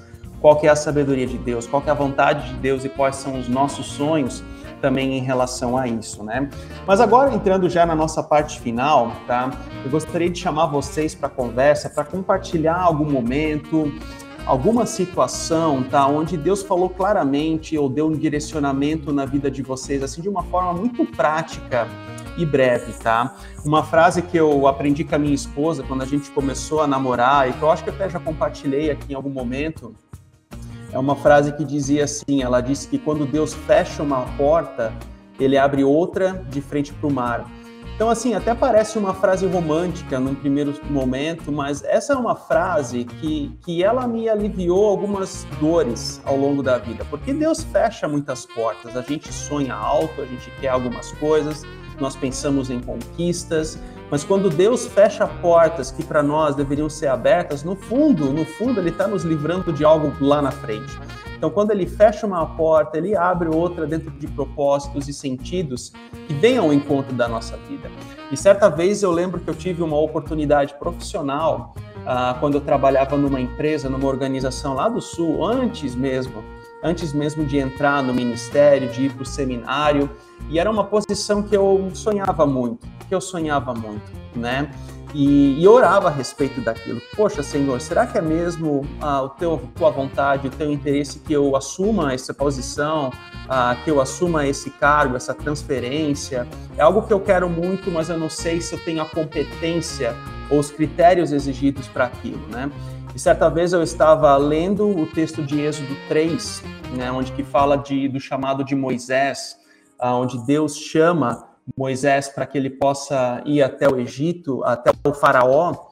Qual que é a sabedoria de Deus? Qual que é a vontade de Deus e quais são os nossos sonhos? Também em relação a isso, né? Mas agora entrando já na nossa parte final, tá? Eu gostaria de chamar vocês para conversa, para compartilhar algum momento, alguma situação, tá, onde Deus falou claramente ou deu um direcionamento na vida de vocês, assim, de uma forma muito prática e breve, tá? Uma frase que eu aprendi com a minha esposa quando a gente começou a namorar e que eu acho que até já compartilhei aqui em algum momento, é uma frase que dizia assim, ela disse que quando Deus fecha uma porta, ele abre outra de frente para o mar. Então, assim, até parece uma frase romântica num primeiro momento, mas essa é uma frase que, que ela me aliviou algumas dores ao longo da vida, porque Deus fecha muitas portas. A gente sonha alto, a gente quer algumas coisas, nós pensamos em conquistas, mas quando Deus fecha portas que para nós deveriam ser abertas, no fundo, no fundo, Ele está nos livrando de algo lá na frente. Então, quando ele fecha uma porta, ele abre outra dentro de propósitos e sentidos que vêm ao encontro da nossa vida. E certa vez eu lembro que eu tive uma oportunidade profissional ah, quando eu trabalhava numa empresa, numa organização lá do Sul, antes mesmo, antes mesmo de entrar no ministério, de ir para o seminário. E era uma posição que eu sonhava muito, que eu sonhava muito, né? e, e, orava a respeito daquilo. Poxa, Senhor, será que é mesmo a o teu, tua vontade, o teu interesse que eu assuma essa posição, ah, que eu assuma esse cargo, essa transferência? É algo que eu quero muito, mas eu não sei se eu tenho a competência ou os critérios exigidos para aquilo, né? E certa vez eu estava lendo o texto de Êxodo 3, né, onde que fala de, do chamado de Moisés, ah, onde Deus chama Moisés para que ele possa ir até o Egito, até o faraó,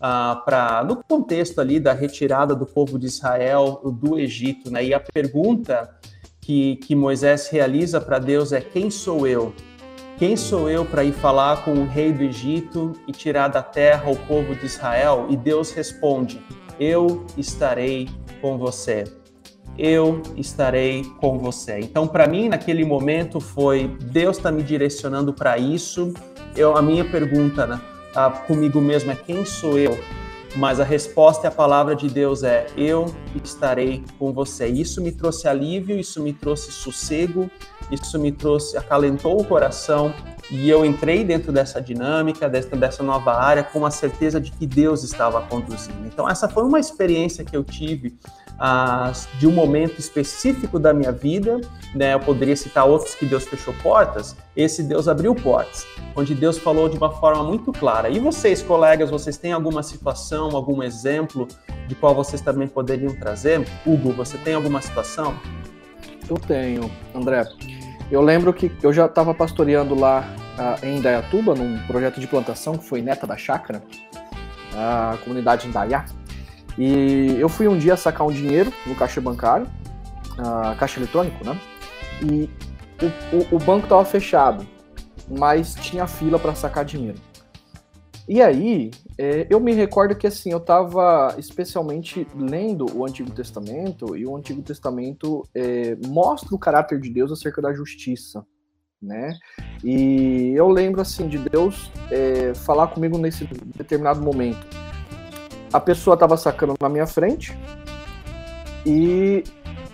uh, para no contexto ali da retirada do povo de Israel do Egito, né? E a pergunta que, que Moisés realiza para Deus é: quem sou eu? Quem sou eu para ir falar com o rei do Egito e tirar da terra o povo de Israel? E Deus responde: Eu estarei com você eu estarei com você. Então, para mim, naquele momento, foi Deus está me direcionando para isso. Eu, a minha pergunta né, comigo mesmo é: quem sou eu? Mas a resposta e a palavra de Deus é: eu estarei com você. Isso me trouxe alívio, isso me trouxe sossego, isso me trouxe, acalentou o coração e eu entrei dentro dessa dinâmica, dentro dessa nova área, com a certeza de que Deus estava conduzindo. Então, essa foi uma experiência que eu tive ah, de um momento específico da minha vida, né? Eu poderia citar outros que Deus fechou portas, esse Deus abriu portas, onde Deus falou de uma forma muito clara. E vocês, colegas, vocês têm alguma situação, algum exemplo de qual vocês também poderiam trazer? Hugo, você tem alguma situação? Eu tenho, André. Eu lembro que eu já estava pastoreando lá uh, em Indaiatuba, num projeto de plantação que foi Neta da Chácara, a comunidade Indaiá. E eu fui um dia sacar um dinheiro no caixa bancário, uh, caixa eletrônico, né? E o, o, o banco estava fechado, mas tinha fila para sacar dinheiro. E aí, é, eu me recordo que assim, eu estava especialmente lendo o Antigo Testamento, e o Antigo Testamento é, mostra o caráter de Deus acerca da justiça, né? E eu lembro assim de Deus é, falar comigo nesse determinado momento a pessoa estava sacando na minha frente e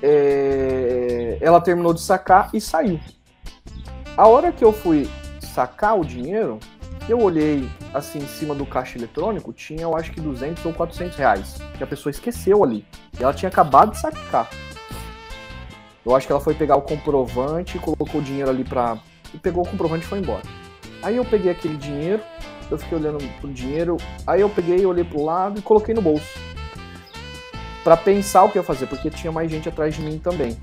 é, ela terminou de sacar e saiu. A hora que eu fui sacar o dinheiro, eu olhei assim em cima do caixa eletrônico, tinha eu acho que 200 ou 400 reais, que a pessoa esqueceu ali. E ela tinha acabado de sacar. Eu acho que ela foi pegar o comprovante, colocou o dinheiro ali pra. e pegou o comprovante e foi embora. Aí eu peguei aquele dinheiro, eu fiquei olhando pro dinheiro, aí eu peguei, olhei pro lado e coloquei no bolso. para pensar o que eu ia fazer, porque tinha mais gente atrás de mim também.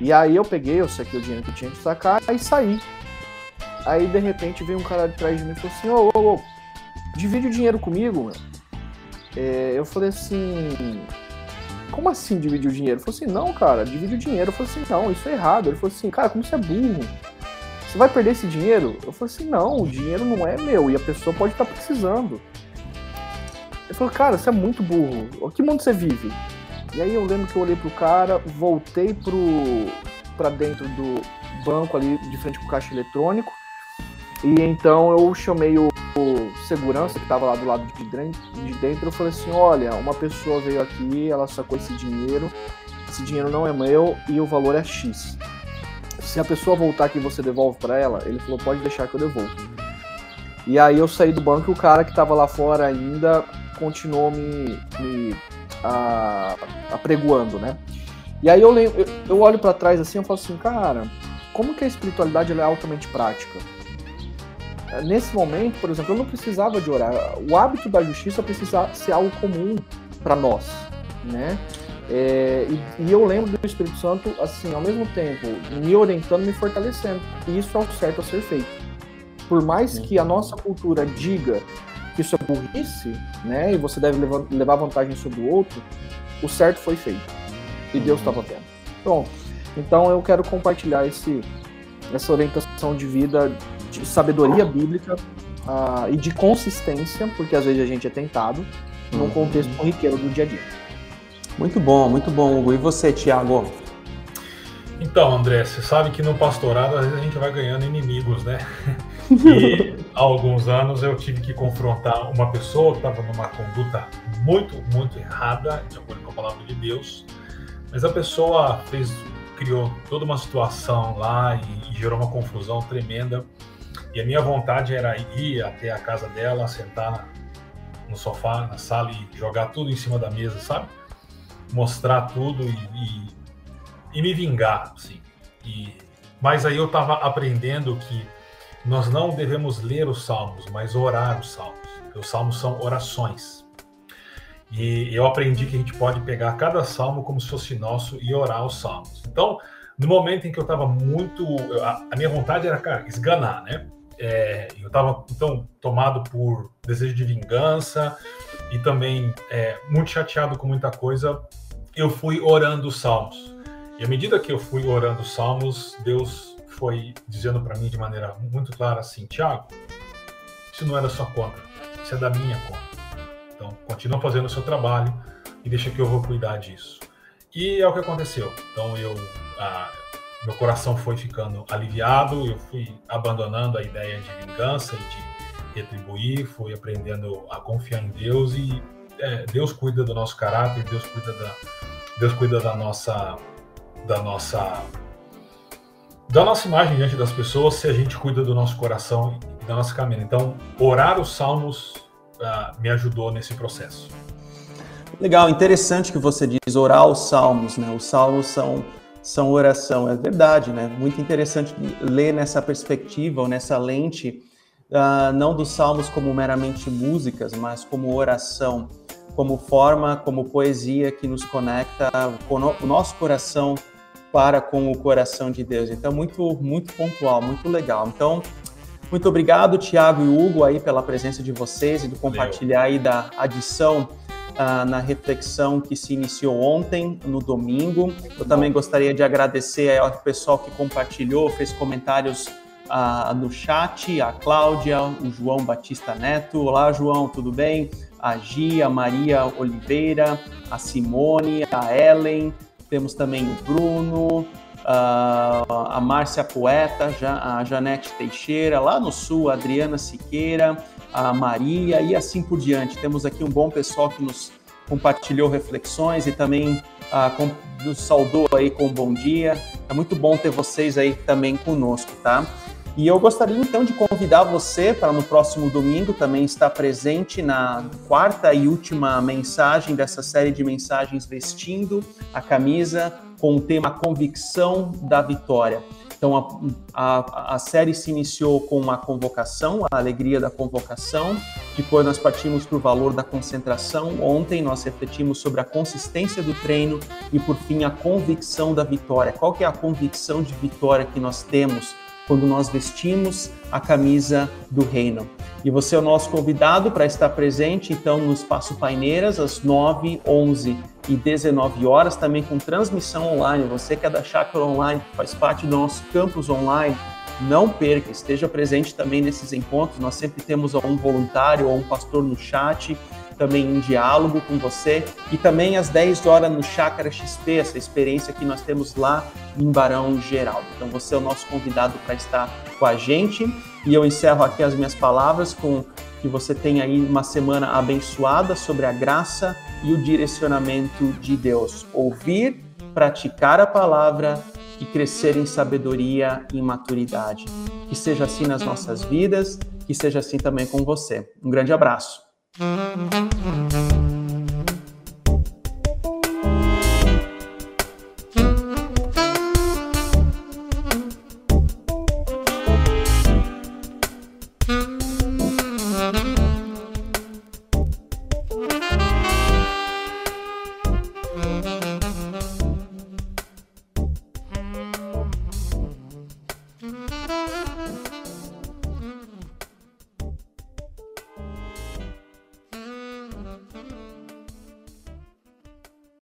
E aí eu peguei, eu saquei o dinheiro que eu tinha que sacar, aí saí. Aí de repente veio um cara atrás de mim e falou assim, ô, ô, ô, divide o dinheiro comigo, meu. É, eu falei assim, como assim dividir o dinheiro? Ele falou assim, não, cara, divide o dinheiro. Eu falei assim, não, isso é errado. Ele falou assim, cara, como você é burro? Você vai perder esse dinheiro? Eu falei assim, não, o dinheiro não é meu e a pessoa pode estar precisando. Ele falou, cara, você é muito burro. Que mundo você vive? E aí eu lembro que eu olhei pro cara, voltei pro para dentro do banco ali de frente com o caixa eletrônico. E então eu chamei o, o segurança que estava lá do lado de dentro, de dentro. Eu falei assim: olha, uma pessoa veio aqui, ela sacou esse dinheiro. Esse dinheiro não é meu e o valor é X se a pessoa voltar aqui você devolve para ela? Ele falou, pode deixar que eu devolvo. E aí eu saí do banco e o cara que tava lá fora ainda continuou me, me apregoando, né? E aí eu, eu olho para trás assim e falo assim, cara, como que a espiritualidade é altamente prática? Nesse momento, por exemplo, eu não precisava de orar. O hábito da justiça precisa ser algo comum para nós, né? É, e, e, eu lembro do Espírito Santo, assim, ao mesmo tempo, me orientando, me fortalecendo. E isso é o certo a ser feito. Por mais que a nossa cultura diga que isso é burrice, né, e você deve levar, levar vantagem sobre o outro, o certo foi feito. E Deus estava uhum. vendo. Pronto. Então eu quero compartilhar esse, essa orientação de vida, de sabedoria bíblica uh, e de consistência, porque às vezes a gente é tentado, num uhum. contexto corriqueiro do dia a dia. Muito bom, muito bom, Hugo. E você, Tiago? Então, André, você sabe que no pastorado às vezes a gente vai ganhando inimigos, né? E há alguns anos eu tive que confrontar uma pessoa que estava numa conduta muito, muito errada, de acordo com a palavra de Deus. Mas a pessoa fez, criou toda uma situação lá e, e gerou uma confusão tremenda. E a minha vontade era ir até a casa dela, sentar no sofá, na sala e jogar tudo em cima da mesa, sabe? Mostrar tudo e, e, e me vingar, assim. E, mas aí eu estava aprendendo que nós não devemos ler os salmos, mas orar os salmos. Os salmos são orações. E eu aprendi que a gente pode pegar cada salmo como se fosse nosso e orar os salmos. Então, no momento em que eu estava muito. A, minha vontade era, cara, esganar, né? É, eu estava, então, tomado por desejo de vingança e também é, muito chateado com muita coisa. Eu fui orando os salmos. E à medida que eu fui orando os salmos, Deus foi dizendo para mim de maneira muito clara assim: Tiago, isso não é da sua conta, isso é da minha conta. Então, continua fazendo o seu trabalho e deixa que eu vou cuidar disso. E é o que aconteceu. Então, eu, meu coração foi ficando aliviado, eu fui abandonando a ideia de vingança e de retribuir, fui aprendendo a confiar em Deus e é, Deus cuida do nosso caráter, Deus cuida da, Deus cuida da nossa, da nossa, da nossa imagem diante das pessoas se a gente cuida do nosso coração e da nossa caminho. Então, orar os salmos uh, me ajudou nesse processo. Legal, interessante que você diz orar os salmos, né? Os salmos são são oração, é verdade, né? Muito interessante ler nessa perspectiva ou nessa lente, uh, não dos salmos como meramente músicas, mas como oração, como forma, como poesia que nos conecta com o nosso coração para com o coração de Deus. Então, muito, muito pontual, muito legal. Então, muito obrigado, Tiago e Hugo, aí pela presença de vocês e do compartilhar aí da adição uh, na reflexão que se iniciou ontem, no domingo. Eu também gostaria de agradecer ao pessoal que compartilhou, fez comentários uh, no chat, a Cláudia, o João Batista Neto. Olá, João, tudo bem? A Gia, a Maria Oliveira, a Simone, a Ellen, temos também o Bruno, uh, a Márcia Poeta, a Janete Teixeira, lá no sul, a Adriana Siqueira, a Maria e assim por diante. Temos aqui um bom pessoal que nos compartilhou reflexões e também uh, com, nos saudou aí com um bom dia. É muito bom ter vocês aí também conosco, tá? E eu gostaria então de convidar você para no próximo domingo também estar presente na quarta e última mensagem dessa série de mensagens vestindo a camisa com o tema Convicção da Vitória. Então, a, a, a, série se iniciou com uma convocação, a alegria da convocação. Depois, nós partimos para o valor da concentração. Ontem, nós refletimos sobre a consistência do treino e, por fim, a convicção da vitória. Qual que é a convicção de vitória que nós temos quando nós vestimos a camisa do reino? E você é o nosso convidado para estar presente, então, no Espaço Paineiras, às 9, 11 e 19 horas, também com transmissão online. Você que é da Chácara Online, que faz parte do nosso campus online, não perca, esteja presente também nesses encontros. Nós sempre temos um voluntário ou um pastor no chat, também em diálogo com você. E também às 10 horas no Chácara XP, essa experiência que nós temos lá em Barão Geraldo. Então você é o nosso convidado para estar com a gente. E eu encerro aqui as minhas palavras com que você tenha aí uma semana abençoada sobre a graça e o direcionamento de Deus. Ouvir, praticar a palavra e crescer em sabedoria e maturidade. Que seja assim nas nossas vidas, que seja assim também com você. Um grande abraço. Mm-hmm.